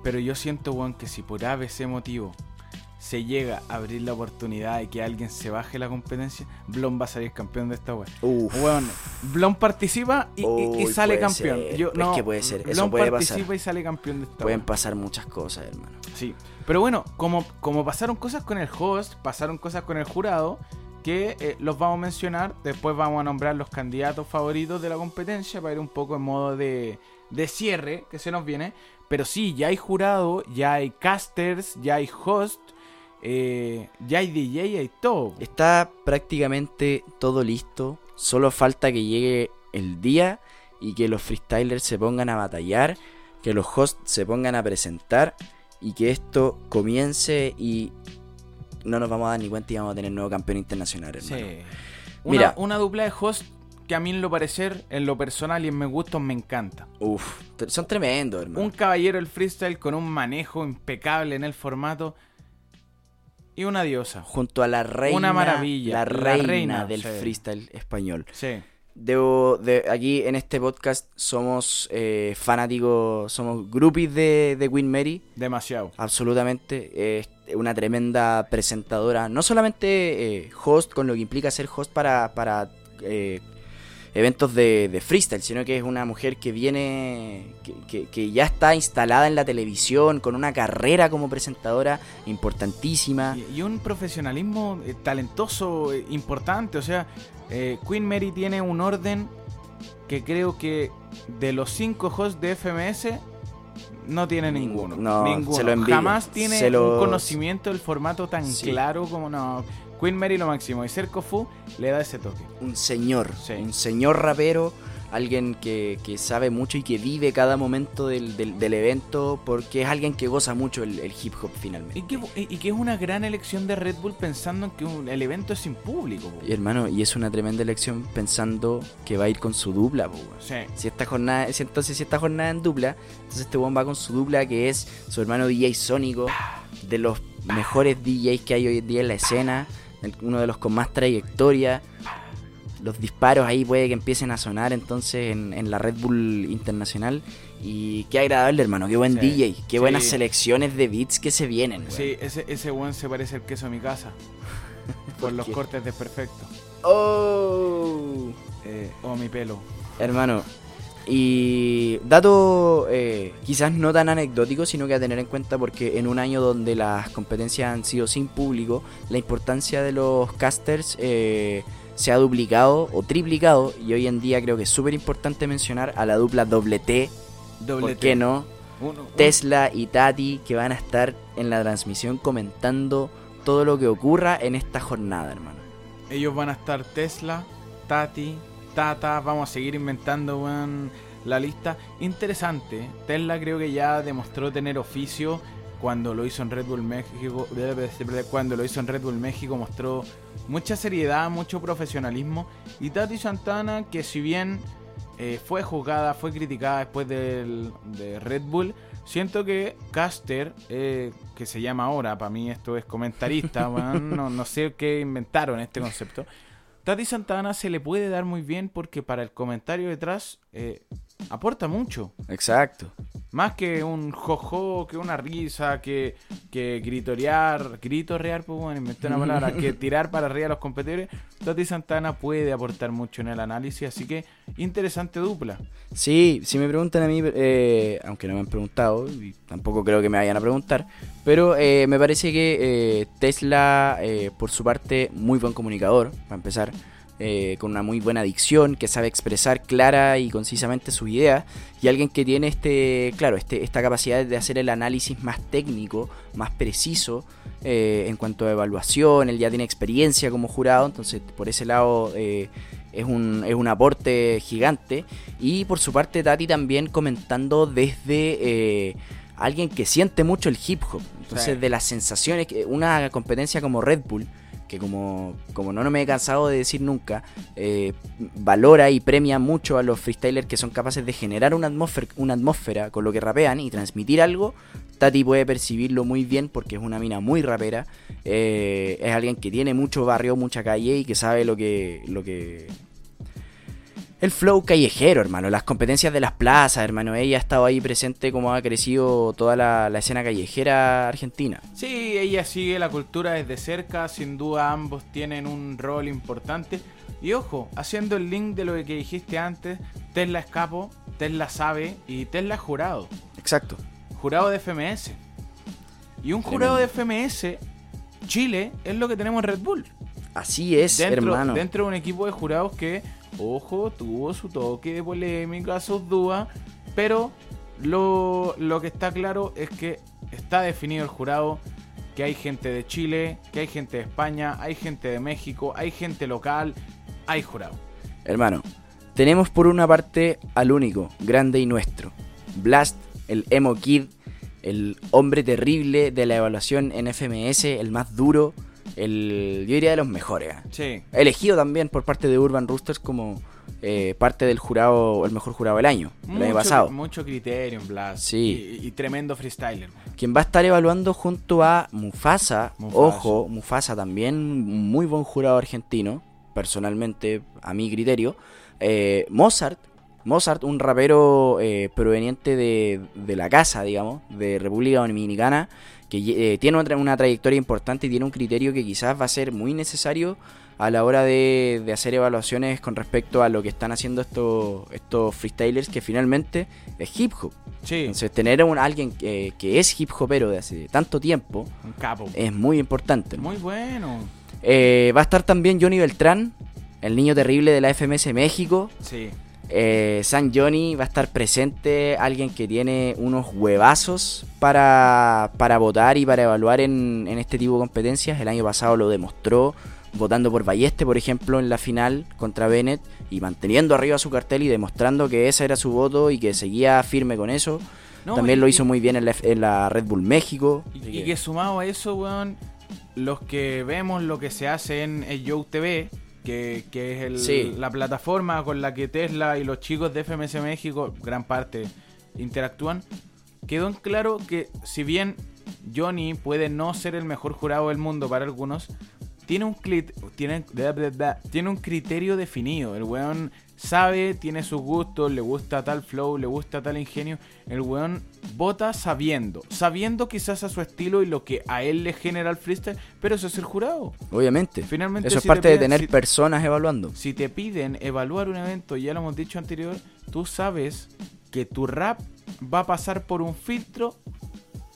Pero yo siento, weón, que si por ABC motivo se llega a abrir la oportunidad de que alguien se baje la competencia, Blon va a salir campeón de esta weón. Weón, Blon participa y, y- y Uy, sale campeón. ser, Yo, es no, que puede ser, eso Blon puede participa pasar. y sale campeón de esta Pueden pasar muchas cosas, hermano. Sí. Pero bueno, como, como pasaron cosas con el host, pasaron cosas con el jurado, que eh, los vamos a mencionar. Después vamos a nombrar los candidatos favoritos de la competencia para ir un poco en modo de, de cierre que se nos viene. Pero sí, ya hay jurado, ya hay casters, ya hay host, eh, ya hay DJ, hay todo. Está prácticamente todo listo. Solo falta que llegue el día y que los freestylers se pongan a batallar, que los hosts se pongan a presentar y que esto comience y no nos vamos a dar ni cuenta y vamos a tener nuevo campeón internacional, hermano. Sí. Mira. Una, una dupla de host que a mí en lo parecer, en lo personal y en mis gustos me encanta. Uf, son tremendos, hermano. Un caballero del freestyle con un manejo impecable en el formato. y una diosa. junto a la reina, Una maravilla, la la reina, del sí. freestyle español. Sí. Debo, de, aquí en este podcast somos eh, fanáticos, somos groupies de, de Queen Mary, Demasiado. absolutamente. Es una tremenda presentadora, no solamente eh, host, con lo que implica ser host para, para eh, eventos de, de freestyle, sino que es una mujer que viene, que, que- que ya está instalada en la televisión, con una carrera como presentadora importantísima. Y, y un profesionalismo eh, talentoso, eh, importante. O sea, eh, Queen Mary tiene un orden que creo que de los cinco hosts de FMS no tiene ninguno. No, ninguno. se lo. Jamás tiene Se lo- un conocimiento del formato tan Sí. claro como no. Queen Mary lo máximo. Y Cerco Fu le da ese toque. un señor, Sí. un señor rapero, alguien que, que sabe mucho y que vive cada momento del, del- del evento porque es alguien que goza mucho el, el hip hop finalmente. Y que, y que es una gran elección de Red Bull pensando en que un- el evento es sin público. po. Y hermano, y es una tremenda elección pensando que va a ir con su dupla, po. Sí. Si esta jornada, si entonces si esta jornada en dupla, entonces este weón va con su dupla que es su hermano DJ Sónico, de los mejores DJs que hay hoy en día en la escena, uno de los con más trayectoria. Los disparos ahí puede que empiecen a sonar entonces en, en la Red Bull Internacional. Y qué agradable, hermano, qué buen Sí. DJ, qué Sí. buenas selecciones de beats que se vienen. Sí, ese, ese buen se parece al queso de mi casa. <laughs> Por los cortes de perfecto. Oh. Eh, o mi pelo. Hermano, y dato eh, quizás no tan anecdótico, sino que a tener en cuenta porque en un año donde las competencias han sido sin público, la importancia de los casters eh, se ha duplicado o triplicado y hoy en día creo que es súper importante mencionar a la dupla doble T, Doble ¿por T. qué no? Uno- Tesla y Tati que van a estar en la transmisión comentando todo lo que ocurra en esta jornada, hermano. Ellos van a estar Tesla, Tati, Tata. Vamos a seguir inventando weón, la lista. Interesante. Tesla creo que ya demostró tener oficio cuando lo hizo en Red Bull México. Cuando lo hizo en Red Bull México mostró mucha seriedad, mucho profesionalismo. Y Tati Santana, que si bien eh, fue juzgada, fue criticada después del, de Red Bull. Siento que Caster, eh, que se llama ahora, para mí esto es comentarista, <laughs> no, no sé qué inventaron este concepto. Tati Santana se le puede dar muy bien porque para el comentario detrás eh, aporta mucho. Exacto. Más que un jojo, que una risa, que, que gritorear, gritorear, pues bueno, inventé una palabra, que <laughs> tirar para arriba a los competidores, Tati Santana puede aportar mucho en el análisis, así que interesante dupla. Sí, si me preguntan a mí, eh, aunque no me han preguntado, y tampoco creo que me vayan a preguntar, pero eh, me parece que eh, Tesla, eh, por su parte, muy buen comunicador, para empezar, eh, con una muy buena dicción, que sabe expresar clara y concisamente sus ideas, y alguien que tiene este, claro, este, esta capacidad de hacer el análisis más técnico, más preciso, eh, en cuanto a evaluación, él ya tiene experiencia como jurado, entonces por ese lado eh, es, un, es un aporte gigante. Y por su parte Tati también comentando desde eh, alguien que siente mucho el hip hop, entonces Sí. de las sensaciones, que una competencia como Red Bull, que como, como no, no me he cansado de decir nunca, eh, valora y premia mucho a los freestylers que son capaces de generar una atmósfera, una atmósfera con lo que rapean y transmitir algo. Tati puede percibirlo muy bien porque es una mina muy rapera. eh, es alguien que tiene mucho barrio, mucha calle y que sabe lo que, lo que, el flow callejero, hermano. Las competencias de las plazas, hermano. Ella ha estado ahí presente como ha crecido toda la, la escena callejera argentina. Sí, ella sigue la cultura desde cerca, sin duda ambos tienen un rol importante. Y ojo, haciendo el link de lo que dijiste antes, Tesla es capo, Tesla sabe y Tesla es jurado. Exacto. Jurado de FMS. Y un jurado de FMS, Chile, es lo que tenemos en Red Bull. Así es, dentro, hermano. dentro de un equipo de jurados que, ojo, tuvo su toque de polémica, sus dudas, pero lo, lo que está claro es que está definido el jurado, que hay gente de Chile, que hay gente de España, hay gente de México, hay gente local, hay jurado. Hermano, tenemos por una parte al único, grande y nuestro. Blast, el emo kid, el hombre terrible de la evaluación en FMS, el más duro, el yo diría de los mejores. ¿eh? Sí. Elegido también por parte de Urban Roosters como eh, parte del jurado, el mejor jurado del año, el año Mucho- pasado. Mucho criterio en Blast. Sí. Y, y tremendo freestyler. Quien va a estar evaluando junto a Mufasa, Mufasa. ojo, Mufasa también, muy buen jurado argentino, personalmente, a mi criterio. Eh, Mozart, Mozart, un rapero eh, proveniente de, de la casa, digamos, de República Dominicana, que eh, tiene una trayectoria importante y tiene un criterio que quizás va a ser muy necesario a la hora de, de hacer evaluaciones con respecto a lo que están haciendo estos, estos freestylers, que finalmente es hip hop. Sí, Entonces, tener a un, alguien que, que es hip hopero de hace tanto tiempo un capo. es muy importante. Muy bueno. Eh, va a estar también Johnny Beltrán, el niño terrible de la FMS México. Sí. Eh, San Johnny va a estar presente, alguien que tiene unos huevazos para, para votar y para evaluar en, en este tipo de competencias. El año pasado lo demostró votando por Balleste, por ejemplo, en la final contra Bennett y manteniendo arriba su cartel y demostrando que ese era su voto y que seguía firme con eso. No, También y- lo hizo muy bien en la, en la Red Bull México. Y, que- que sumado a eso, weón, los que vemos lo que se hace en el Yo TV, que, que es el- Sí. la plataforma con la que Tesla y los chicos de FMS México, gran parte, interactúan, quedó en claro que si bien Johnny puede no ser el mejor jurado del mundo para algunos, tiene un, clit- tiene, tiene un criterio definido. El weón sabe, tiene sus gustos, le gusta tal flow, le gusta tal ingenio. El weón vota sabiendo, sabiendo quizás a su estilo y lo que a él le genera el freestyle, pero eso es el jurado. Obviamente. Finalmente, Eso es si parte te de piden- tener si- personas evaluando. Si te piden evaluar un evento, ya lo hemos dicho anterior, tú sabes que tu rap va a pasar por un filtro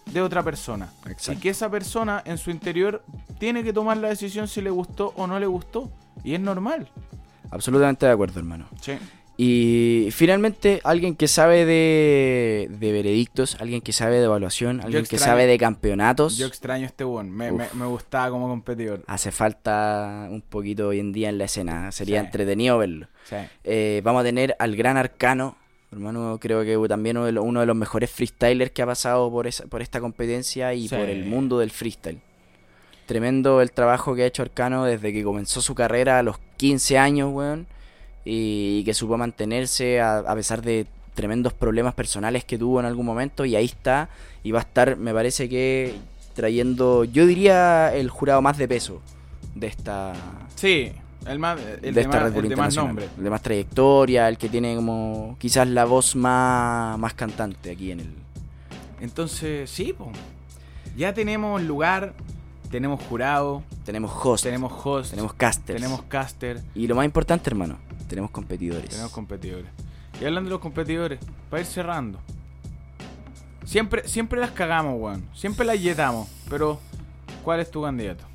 de otra persona. Exacto. Y que esa persona en su interior tiene que tomar la decisión si le gustó o no le gustó. Y es normal. Absolutamente de acuerdo, hermano. Sí. Y finalmente, alguien que sabe de, de veredictos, alguien que sabe de evaluación, alguien que sabe de campeonatos. Yo extraño este one. Me, me, gustaba como competidor. Hace falta un poquito hoy en día en la escena. Sería Sí. entretenido verlo. Sí. Eh, vamos a tener al gran arcano. Hermano, creo que también uno de, los, uno de los mejores freestylers que ha pasado por, esa, por esta competencia y Sí. por el mundo del freestyle. Tremendo el trabajo que ha hecho Arcano desde que comenzó su carrera a los 15 años, weón. Y, que supo mantenerse a, a pesar de tremendos problemas personales que tuvo en algún momento. Y ahí está. Y va a estar, me parece que, trayendo, yo diría, el jurado más de peso de esta, Sí. El, más, el de más, Red Bull el de más nombre. El de más trayectoria, el que tiene como quizás la voz más, más cantante aquí en el... Entonces, sí, po. ya tenemos lugar, tenemos jurado, Tenemos host, tenemos host, tenemos casters. tenemos caster, Y lo más importante, hermano, tenemos competidores. tenemos competidores. Y hablando de los competidores, para ir cerrando. Siempre, siempre las cagamos, weón. Siempre las yetamos. Pero, ¿cuál es tu candidato?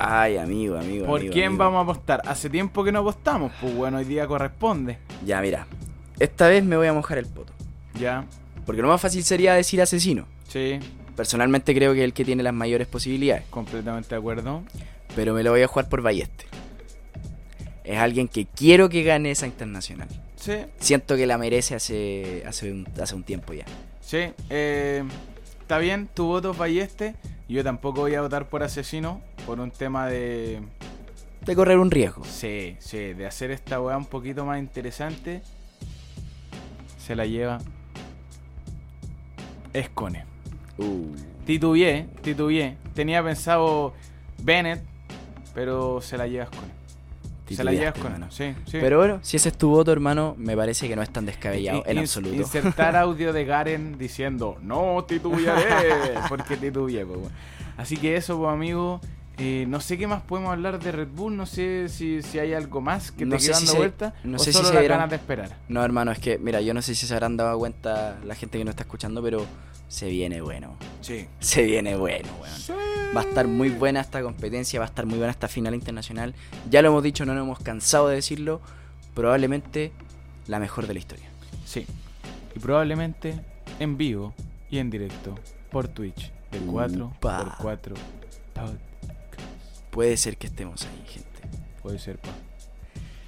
Ay, amigo, amigo. ¿Por amigo, quién amigo. vamos a apostar? Hace tiempo que no apostamos, pues bueno, hoy día corresponde. Ya, mira. Esta vez me voy a mojar el poto. Ya, Porque lo más fácil sería decir asesino. sí, Personalmente creo que es el que tiene las mayores posibilidades. completamente de acuerdo. Pero me lo voy a jugar por Balleste. Es alguien que quiero que gane esa internacional. Sí, Siento que la merece hace, hace, un, hace un tiempo ya. sí. eh, Está bien, tu voto es Balleste. Yo tampoco voy a votar por asesino por un tema de... De correr un riesgo. Sí, sí, de hacer esta weá un poquito más interesante. Se la lleva... Escone. Uh. Titubeé, titubeé. Tenía pensado Bennett, pero se la lleva Escone. Se la lleva Titubeaste, Escone, hermano. sí, sí. Pero bueno, si ese es tu voto, hermano, me parece que no es tan descabellado en absoluto. Insertar <laughs> audio de Garen diciendo, no titubearé, <laughs> porque titubeé, pues. Así que eso, pues, amigo. Eh, no sé qué más podemos hablar de Red Bull, no sé si, si hay algo más que No te si dando se- vuelta no o sé si solo las ganas de esperar. No, hermano, es que, mira, yo no sé si se habrán dado cuenta la gente que no está escuchando, pero se viene bueno. Sí. Se viene bueno, weón. Va a estar muy buena esta competencia, va a estar muy buena esta final internacional. Ya lo hemos dicho, no nos hemos cansado de decirlo. Probablemente la mejor de la historia. Sí. Y probablemente en vivo y en directo por Twitch de 4 Upa. Por 4 Puede ser que estemos ahí, gente. Puede ser, pa.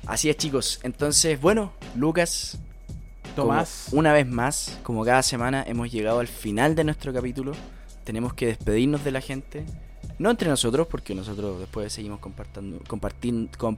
Así es, chicos. Entonces, bueno, Lucas, Tomás. una vez más, como cada semana, hemos llegado al final de nuestro capítulo. Tenemos que despedirnos de la gente. No entre nosotros, porque nosotros después seguimos compartiendo, compartiendo, com-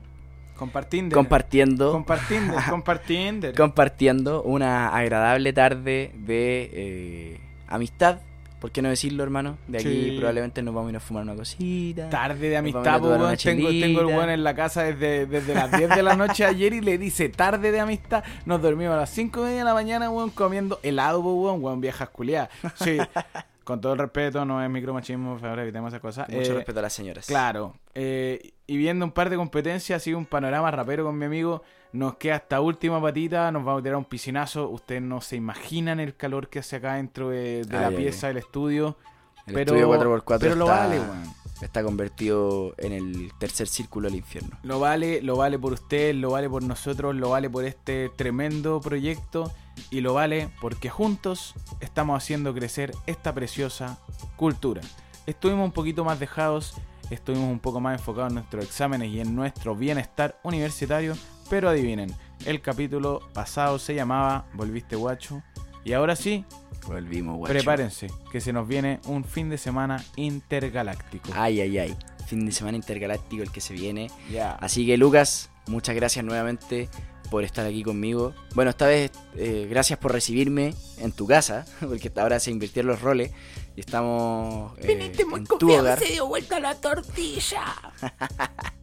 Compartiendo. compartiendo, Compartiendo. Compartiendo. compartiendo una agradable tarde de eh, amistad. ¿Por qué no decirlo, hermano? De aquí Sí. probablemente nos vamos a ir a fumar una cosita. Tarde de amistad, una weón. Tengo, tengo el weón en la casa desde, desde las 10 de la noche ayer y le dice tarde de amistad. Nos dormimos a las 5 y media de la mañana, weón, comiendo helado, po, weón, weón, viejas culiadas. Sí, <laughs> con todo el respeto, no es micromachismo, por favor, evitemos esas cosas. Mucho Eh, respeto a las señoras. Claro, eh, y viendo un par de competencias, así un panorama rapero con mi amigo, nos queda hasta última patita, nos vamos a tirar un piscinazo. Ustedes no se imaginan el calor que hace acá dentro de, de la Ay, pieza del estudio. El pero, estudio 4x4 pero lo vale, weón. está convertido en el tercer círculo del infierno. Lo vale, lo vale por ustedes, lo vale por nosotros, lo vale por este tremendo proyecto y lo vale porque juntos estamos haciendo crecer esta preciosa cultura. Estuvimos un poquito más dejados, estuvimos un poco más enfocados en nuestros exámenes y en nuestro bienestar universitario, pero adivinen, el capítulo pasado se llamaba Volviste guacho y ahora sí, Volvimos, guacho. prepárense que se nos viene un fin de semana intergaláctico. Ay, ay, ay. Fin de semana intergaláctico el que se viene. Ya. Así que Lucas, muchas gracias nuevamente por estar aquí conmigo. Bueno, esta vez eh, gracias por recibirme en tu casa, <laughs> porque ahora se invirtieron los roles y estamos eh, en tu hogar. dio vuelta la tortilla. <laughs>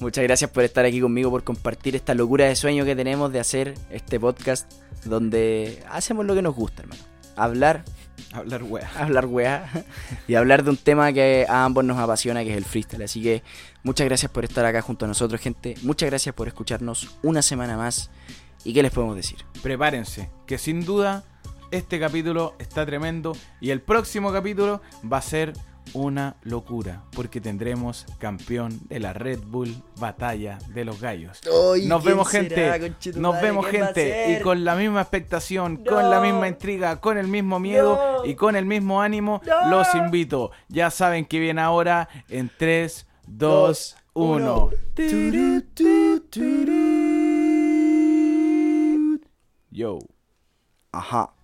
Muchas gracias por estar aquí conmigo, por compartir esta locura de sueño que tenemos de hacer este podcast donde hacemos lo que nos gusta, hermano. Hablar, Hablar weá. <laughs> hablar weá y hablar de un tema que a ambos nos apasiona, que es el freestyle. Así que muchas gracias por estar acá junto a nosotros, gente. Muchas gracias por escucharnos una semana más. ¿Y qué les podemos decir? prepárense, que sin duda este capítulo está tremendo y el próximo capítulo va a ser una locura, porque tendremos campeón de la Red Bull Batalla de los Gallos. Nos vemos gente, nos vemos gente y con la misma expectación, con la misma intriga, con el mismo miedo y con el mismo ánimo, los invito. Ya saben que viene ahora en 3, 2, 1. Yo. Ajá.